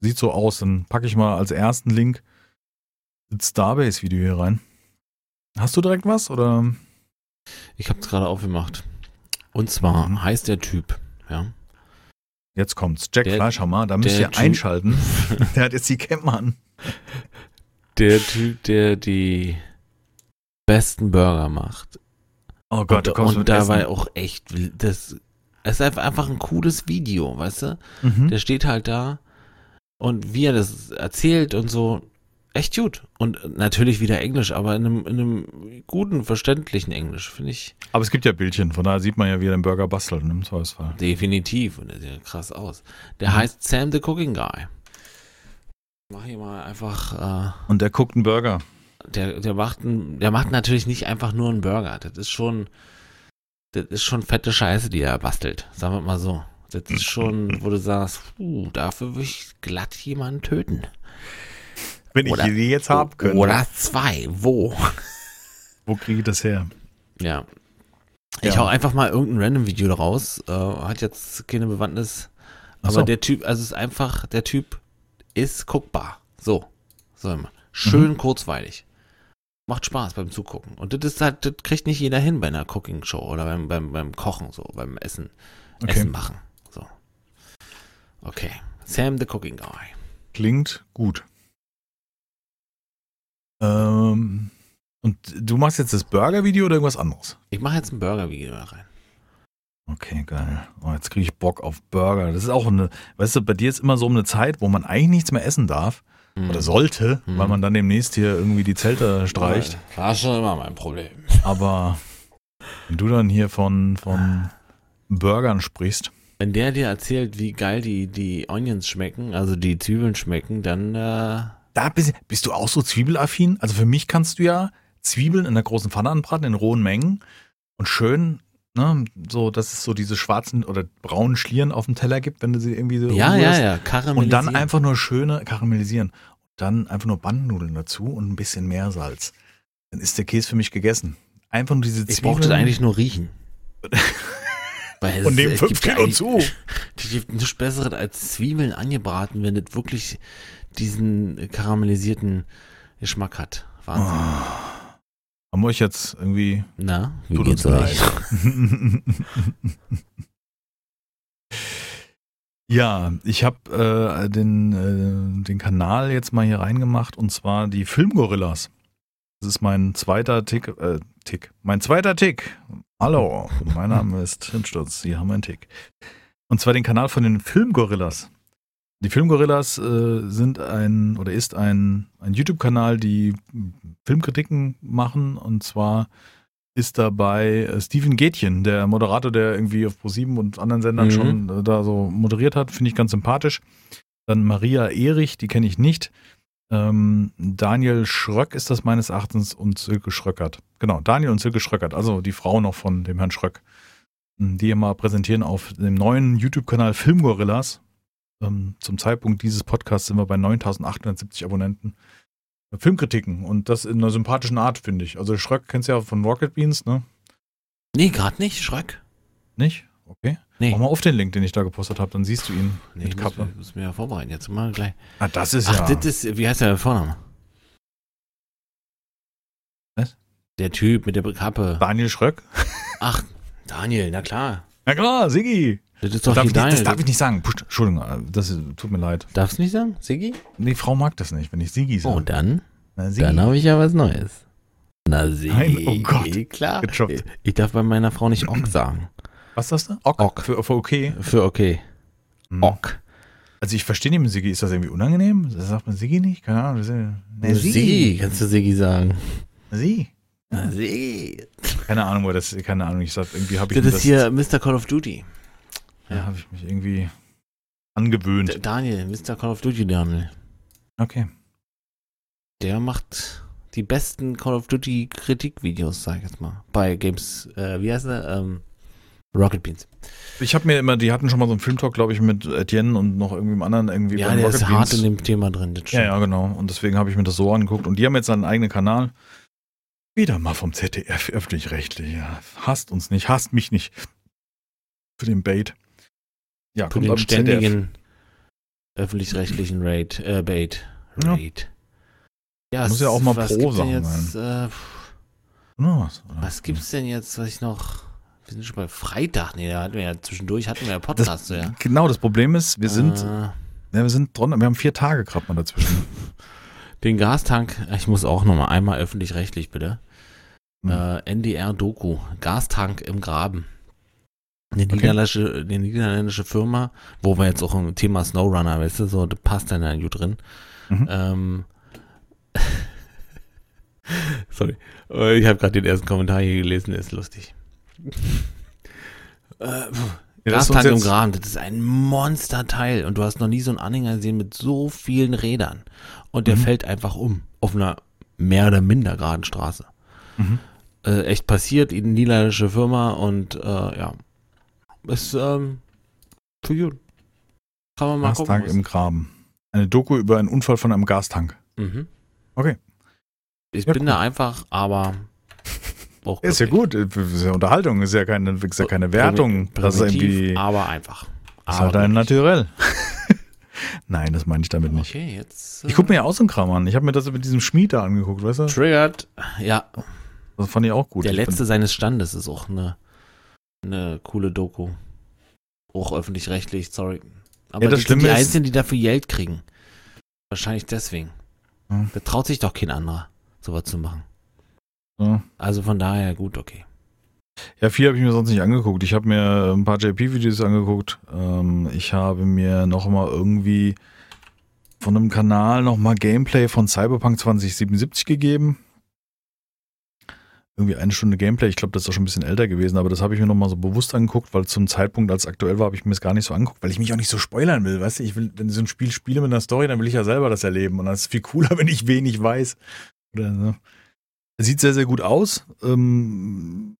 sieht so aus. Dann packe ich mal als ersten Link das Starbase-Video hier rein. Hast du direkt was? Oder? Ich habe es gerade aufgemacht. Und zwar Mhm. heißt der Typ, ja. Jetzt kommt's. Jack Der- Fleischhammer, da müsst ihr Typ- einschalten. der hat jetzt die Cam an. Der Typ, der die besten Burger macht. Oh Gott, und, du kommst und dabei Essen. auch echt, das es ist einfach- ein cooles Video, weißt du? Mhm. Der steht halt da und wie er das erzählt und so, echt gut. Und natürlich wieder Englisch, aber in einem, in einem guten, verständlichen Englisch, finde ich Aber es gibt ja Bildchen, von daher sieht man ja, wie er den Burger bastelt, ne, im Zweifelsfall. definitiv. Und der sieht ja krass aus. Der Mhm. heißt Sam the Cooking Guy. Mach hier mal einfach, Und der guckt einen Burger. Der, der macht der macht natürlich nicht einfach nur einen Burger. Das ist schon, das ist schon fette Scheiße, die er bastelt. Sagen wir mal so. Das ist schon, wo du sagst, puh, dafür würde ich glatt jemanden töten. Wenn Oder- ich die jetzt haben könnte. Oder zwei. Wo? Wo kriege ich das her? Ja. Ich Ja. hau einfach mal irgendein random Video daraus. Äh, hat jetzt keine Bewandtnis. Aber so. der Typ, also es ist einfach, der Typ ist guckbar. So. So immer. Schön Mhm. kurzweilig. Macht Spaß beim Zugucken. Und das ist halt, das kriegt nicht jeder hin bei einer Cooking Show oder beim, beim, beim Kochen, so, beim Essen, Okay. Essen machen. So. Okay. Sam the Cooking Guy. Klingt gut. Ähm, und du machst jetzt das Burger-Video oder irgendwas anderes? Ich mache jetzt ein Burger-Video da rein. Okay, geil. Oh, jetzt kriege ich Bock auf Burger. Das ist auch eine, weißt du, bei dir ist immer so um eine Zeit, wo man eigentlich nichts mehr essen darf Mhm. oder sollte, Mhm. weil man dann demnächst hier irgendwie die Zelte streicht. War schon immer mein Problem. Aber wenn du dann hier von, von Burgern sprichst, Wenn der dir erzählt, wie geil die, die Onions schmecken, also die Zwiebeln schmecken, dann äh, da bist, bist du auch so zwiebelaffin? Also für mich kannst du ja Zwiebeln in der großen Pfanne anbraten, in rohen Mengen und schön, ne, so, dass es so diese schwarzen oder braunen Schlieren auf dem Teller gibt, wenn du sie irgendwie so ja, ja, ja, karamellisieren. Und dann einfach nur schöne karamellisieren. Dann einfach nur Bandnudeln dazu und ein bisschen Meersalz. Dann ist der Käse für mich gegessen. Einfach nur diese Ich Zwiebeln. brauchte eigentlich nur riechen. Und nehmen es fünf Kilo zu. Die gibt nichts Besseres als Zwiebeln angebraten, wenn das wirklich diesen karamellisierten Geschmack hat. Wahnsinn. Haben wir euch jetzt irgendwie. Na, wie Tut uns geht's euch? leid. ja, ich habe äh, den, äh, den Kanal jetzt mal hier reingemacht und zwar die Filmgorillas. Das ist mein zweiter Tick, äh, Tick, mein zweiter Tick. Hallo, mein Name ist Hinsturz, Sie haben einen Tick. Und zwar den Kanal von den Filmgorillas. Die Filmgorillas äh, sind ein oder ist ein, ein YouTube-Kanal, die Filmkritiken machen und zwar ist dabei äh, Steven Gätchen, der Moderator, der irgendwie auf Pro7 und anderen Sendern Mhm. schon äh, da so moderiert hat, finde ich ganz sympathisch. Dann Maria Erich, die kenne ich nicht. Ähm, Daniel Schröck ist das meines Erachtens und Silke Schröckert. Genau, Daniel und Silke Schröckert, also die Frau noch von dem Herrn Schröck, m, die hier mal präsentieren auf dem neuen YouTube-Kanal Filmgorillas. Ähm, zum Zeitpunkt dieses Podcasts sind wir bei 9870 Abonnenten. Filmkritiken und das in einer sympathischen Art, finde ich. Also Schröck kennst du ja von Rocket Beans, ne? Nee, gerade nicht, Schröck. Nicht? Okay. Nee. Mach mal auf den Link, den ich da gepostet habe, dann siehst du ihn Nee, mit ich muss, Kappe. muss mir ja vorbereiten. Jetzt mal gleich. Ah, das ist Ach, ja. das ist, wie heißt der Vorname? Was? Der Typ mit der Kappe. Daniel Schröck? Ach, Daniel, na klar. Na klar, Siggi. Das ist Das doch darf, ich nicht, das darf ich nicht sagen. Pusch, Entschuldigung, äh, das ist, tut mir leid. Darfst du nicht sagen? Siggi? Die Frau mag das nicht, wenn ich Siggi sage. Oh, dann, Na, Siggi. dann habe ich ja was Neues. Na, Siggi. Nein, oh Gott. Klar. Gechoppt. Ich, darf bei meiner Frau nicht Ock sagen. Was ist das da? Ok. Ok. Für, für okay. Für okay. Hm. Ock. Also ich verstehe nicht mit Siggi, ist das irgendwie unangenehm? Das sagt man Siggi nicht? Keine Ahnung. das Nee, Sigi, kannst du Sigi sagen. Sie. Sigi. Keine Ahnung, wo das, keine Ahnung, ich sag, irgendwie habe ich Das mir ist hier Mr. Call of Duty. Ja, habe ich mich irgendwie angewöhnt. Daniel, Mr. Call of Duty Daniel. Okay. Der macht die besten Call of Duty Kritikvideos, sag ich jetzt mal. Bei Games, äh, wie heißt der? Ähm, Rocket Beans. Ich habe mir immer, die hatten schon mal so einen Filmtalk, glaube ich, mit Etienne und noch irgendwie einem anderen irgendwie ja, der Rocket ist hart Beans. in dem Thema drin. Das Ja, ja, genau. Und deswegen habe ich mir das so angeguckt. Und die haben jetzt einen eigenen Kanal. Wieder mal vom ZDF, öffentlich-rechtlich. Ja. Hasst uns nicht, hasst mich nicht. Für den Bait. Ja, Für den ständigen öffentlich-rechtlichen Raid, äh, Bait. Ja. Raid. Ja, Muss es- ja auch mal pro Sachen jetzt, äh, was? Was gibt's denn jetzt, was ich noch. Wir sind schon bei Freitag. Nee, da hatten wir ja zwischendurch hatten wir ja Podcast, so, ja. Genau, das Problem ist, wir sind, Äh, ja, wir sind dran, wir haben vier Tage gerade mal dazwischen. den Gastank, ich muss auch nochmal einmal öffentlich-rechtlich, bitte. Hm. Äh, NDR-Doku, Gastank im Graben. Eine Okay. niederländische, eine niederländische Firma, wo wir jetzt auch im Thema Snowrunner, weißt du, so, das passt dann da gut drin. Mhm. Ähm, sorry, Äh, ich habe gerade den ersten Kommentar hier gelesen, der ist lustig. Äh, Ja, das ist uns Gastank im Graben, das ist ein Monsterteil und du hast noch nie so einen Anhänger gesehen mit so vielen Rädern und der Mhm. fällt einfach um auf einer mehr oder minder geraden Straße. Mhm. Äh, echt passiert, niederländische Firma und äh, ja, ist ähm, für gut. Kann man mal Gastank gucken. im Graben. Eine Doku über einen Unfall von einem Gastank. Mhm. Okay. Ich Ja, bin cool. da einfach, aber auch Ist ja gut, ist ja Unterhaltung, ist ja keine, ist ja keine Wertung. Das ist irgendwie, aber einfach. ist halt ein. Naturell. Nein, das meine ich damit nicht. Okay, jetzt. Ich gucke mir ja auch so einen Kram an. Ich habe mir das mit diesem Schmied da angeguckt, weißt du? Triggert. Ja, Das fand ich auch gut. der letzte seines Standes ist auch eine, eine coole Doku. Auch öffentlich-rechtlich, sorry. Aber Ja, das die sind die ist- Einzigen, die dafür Geld kriegen. Wahrscheinlich deswegen. Hm. Da traut sich doch kein anderer, sowas zu machen. Ja. Also von daher gut, okay. Ja, viel habe ich mir sonst nicht angeguckt. Ich habe mir ein paar JP-Videos angeguckt. Ähm, ich habe mir noch mal irgendwie von einem Kanal noch mal Gameplay von Cyberpunk 2077 gegeben. Irgendwie eine Stunde Gameplay. Ich glaube, das ist auch schon ein bisschen älter gewesen, aber das habe ich mir noch mal so bewusst angeguckt, weil zum Zeitpunkt, als es aktuell war, habe ich mir das gar nicht so angeguckt, weil ich mich auch nicht so spoilern will. Weißt du, ich will, wenn ich so ein Spiel spiele mit einer Story, dann will ich ja selber das erleben. Und das ist viel cooler, wenn ich wenig weiß. Oder, ne? Sieht sehr, sehr gut aus. Ähm,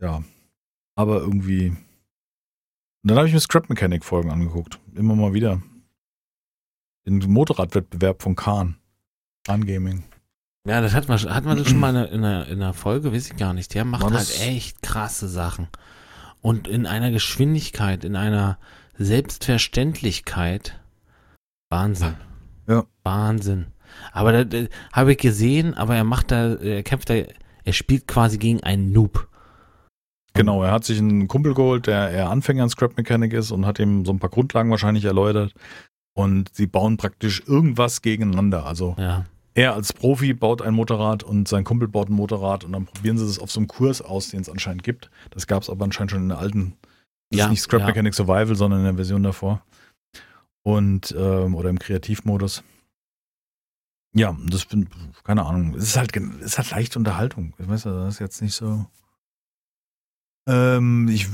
ja, aber irgendwie. Und dann habe ich mir Scrap Mechanic Folgen angeguckt. Immer mal wieder. Den Motorradwettbewerb von Kahn. Kahn Gaming. Ja, das hat man, hat man das schon mal in einer, in einer, in einer Folge, weiß ich gar nicht. Der macht War halt echt krasse Sachen. Und in einer Geschwindigkeit, in einer Selbstverständlichkeit. Wahnsinn. Ja. Wahnsinn. Aber da, da habe ich gesehen, aber er macht da, er kämpft da, er spielt quasi gegen einen Noob. Genau, er hat sich einen Kumpel geholt, der eher Anfänger in Scrap Mechanic ist und hat ihm so ein paar Grundlagen wahrscheinlich erläutert. Und sie bauen praktisch irgendwas gegeneinander. Also Ja. Er als Profi baut ein Motorrad und sein Kumpel baut ein Motorrad und dann probieren sie das auf so einem Kurs aus, den es anscheinend gibt. Das gab es aber anscheinend schon in der alten, das Ja, ist nicht Scrap ja. Mechanic Survival, sondern in der Version davor. Und, ähm, oder im Kreativmodus. Ja, das bin, keine Ahnung. Es ist halt, es ist halt leichte Unterhaltung. Ich weiß, das ist jetzt nicht so. Ähm, ich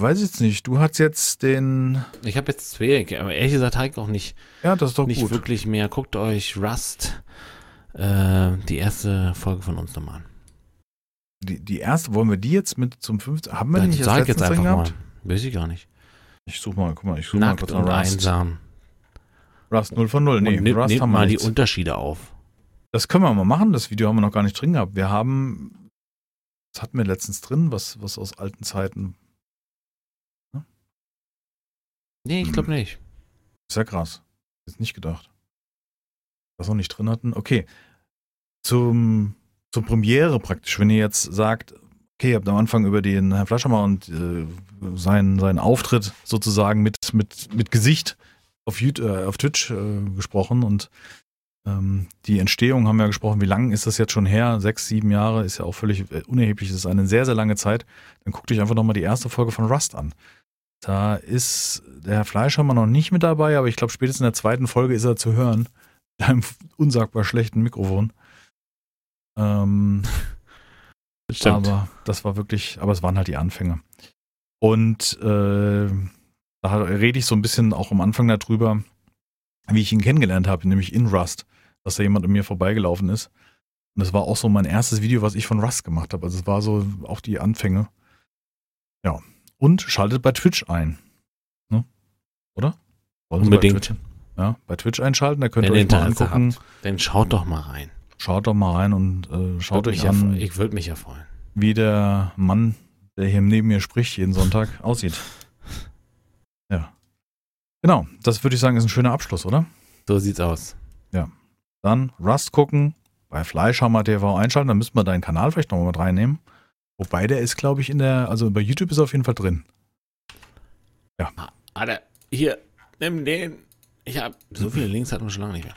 weiß jetzt nicht. Du hast jetzt den. Ich habe jetzt zwei, aber ehrlich gesagt ich auch nicht, Ja, das ist doch nicht gut. wirklich mehr. Guckt euch Rust, äh, die erste Folge von uns nochmal an. Die, die erste, wollen wir die jetzt mit zum 15. Haben wir die Das nicht sag jetzt einfach mal. Weiß ich gar nicht. Ich such mal, guck mal, ich such mal kurz und nach Rust. einsam. Rust 0 von 0. Nee, und nimm, Rust nehmt haben wir mal die nichts. Unterschiede auf. Das können wir mal machen. Das Video haben wir noch gar nicht drin gehabt. Wir haben, was hatten wir letztens drin? Was, was aus alten Zeiten? Nee, ich glaube Hm. nicht. Ist ja krass. Ist nicht gedacht. Was wir nicht drin hatten. Okay. Zum, zur Premiere praktisch. Wenn ihr jetzt sagt, okay, ihr habt am Anfang über den Herrn Fleischermann und äh, seinen, seinen Auftritt sozusagen mit, mit, mit Gesicht auf, YouTube, äh, auf Twitch äh, gesprochen und ähm, die Entstehung haben wir gesprochen. Wie lange ist das jetzt schon her? Sechs, sieben Jahre ist ja auch völlig unerheblich. Das ist eine sehr, sehr lange Zeit. Dann guckt euch einfach nochmal die erste Folge von Rust an. Da ist der Herr Fleischhammer noch nicht mit dabei, aber ich glaube, spätestens in der zweiten Folge ist er zu hören. Mit einem unsagbar schlechten Mikrofon. Ähm, Stimmt. aber das war wirklich, aber es waren halt die Anfänge. Und äh, da rede ich so ein bisschen auch am Anfang darüber, wie ich ihn kennengelernt habe, nämlich in Rust, dass da jemand an mir vorbeigelaufen ist. Und das war auch so mein erstes Video, was ich von Rust gemacht habe. Also es war so auch die Anfänge. Ja. Und schaltet bei Twitch ein. Ne? Oder? Wollen Unbedingt. Bei Twitch, ja, bei Twitch einschalten, da könnt Wenn ihr euch mal Interesse angucken. habt, dann schaut doch mal rein. Schaut doch mal rein und äh, schaut euch an, Ich würde mich ja freuen. wie der Mann, der hier neben mir spricht, jeden Sonntag aussieht. Ja. Genau, das würde ich sagen, ist ein schöner Abschluss, oder? So sieht's aus. Dann Rust gucken, bei Fleischhammer TV einschalten, dann müssten wir deinen Kanal vielleicht nochmal mit reinnehmen. Wobei der ist, glaube ich, in der, also bei YouTube ist er auf jeden Fall drin. Alter, hier, nimm den. Ich hab so viele Links hatten wir schon lange nicht mehr.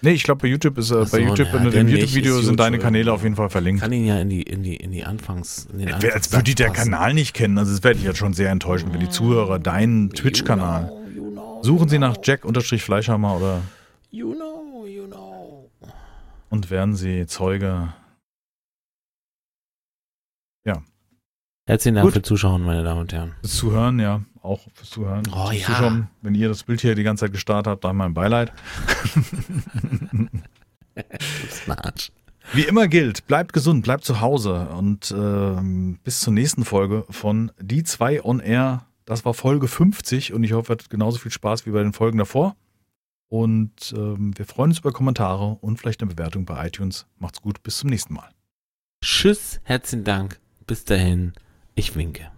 Nee, ich glaube bei YouTube ist Ach so, bei YouTube, na, in dem YouTube-Video sind deine. Kanäle auf jeden Fall verlinkt. Kann ihn ja in die, in die, in die Anfangs. In den Als würde die der passen. Kanal nicht kennen. Also das werde ich jetzt schon sehr enttäuschen, wenn die Zuhörer deinen Twitch-Kanal. Suchen Sie nach. Jack-Fleischhammer oder You know, you know. und werden Sie Zeuge. Herzlichen Dank Gut. für Zuschauen, meine Damen und Herren. Fürs Zuhören, ja, auch fürs Zuhören. Oh, Fürs ja. Zuschauen. Wenn ihr das Bild hier die ganze Zeit gestartet habt, dann mein Beileid. Wie immer gilt, bleibt gesund, bleibt zu Hause und ähm, bis zur nächsten Folge von Die 2 on Air. Das war Folge 50 und ich hoffe, ihr hattet genauso viel Spaß wie bei den Folgen davor. Und ähm, wir freuen uns über Kommentare und vielleicht eine Bewertung bei iTunes. Macht's gut, bis zum nächsten Mal. Tschüss, herzlichen Dank. Bis dahin. Ich winke.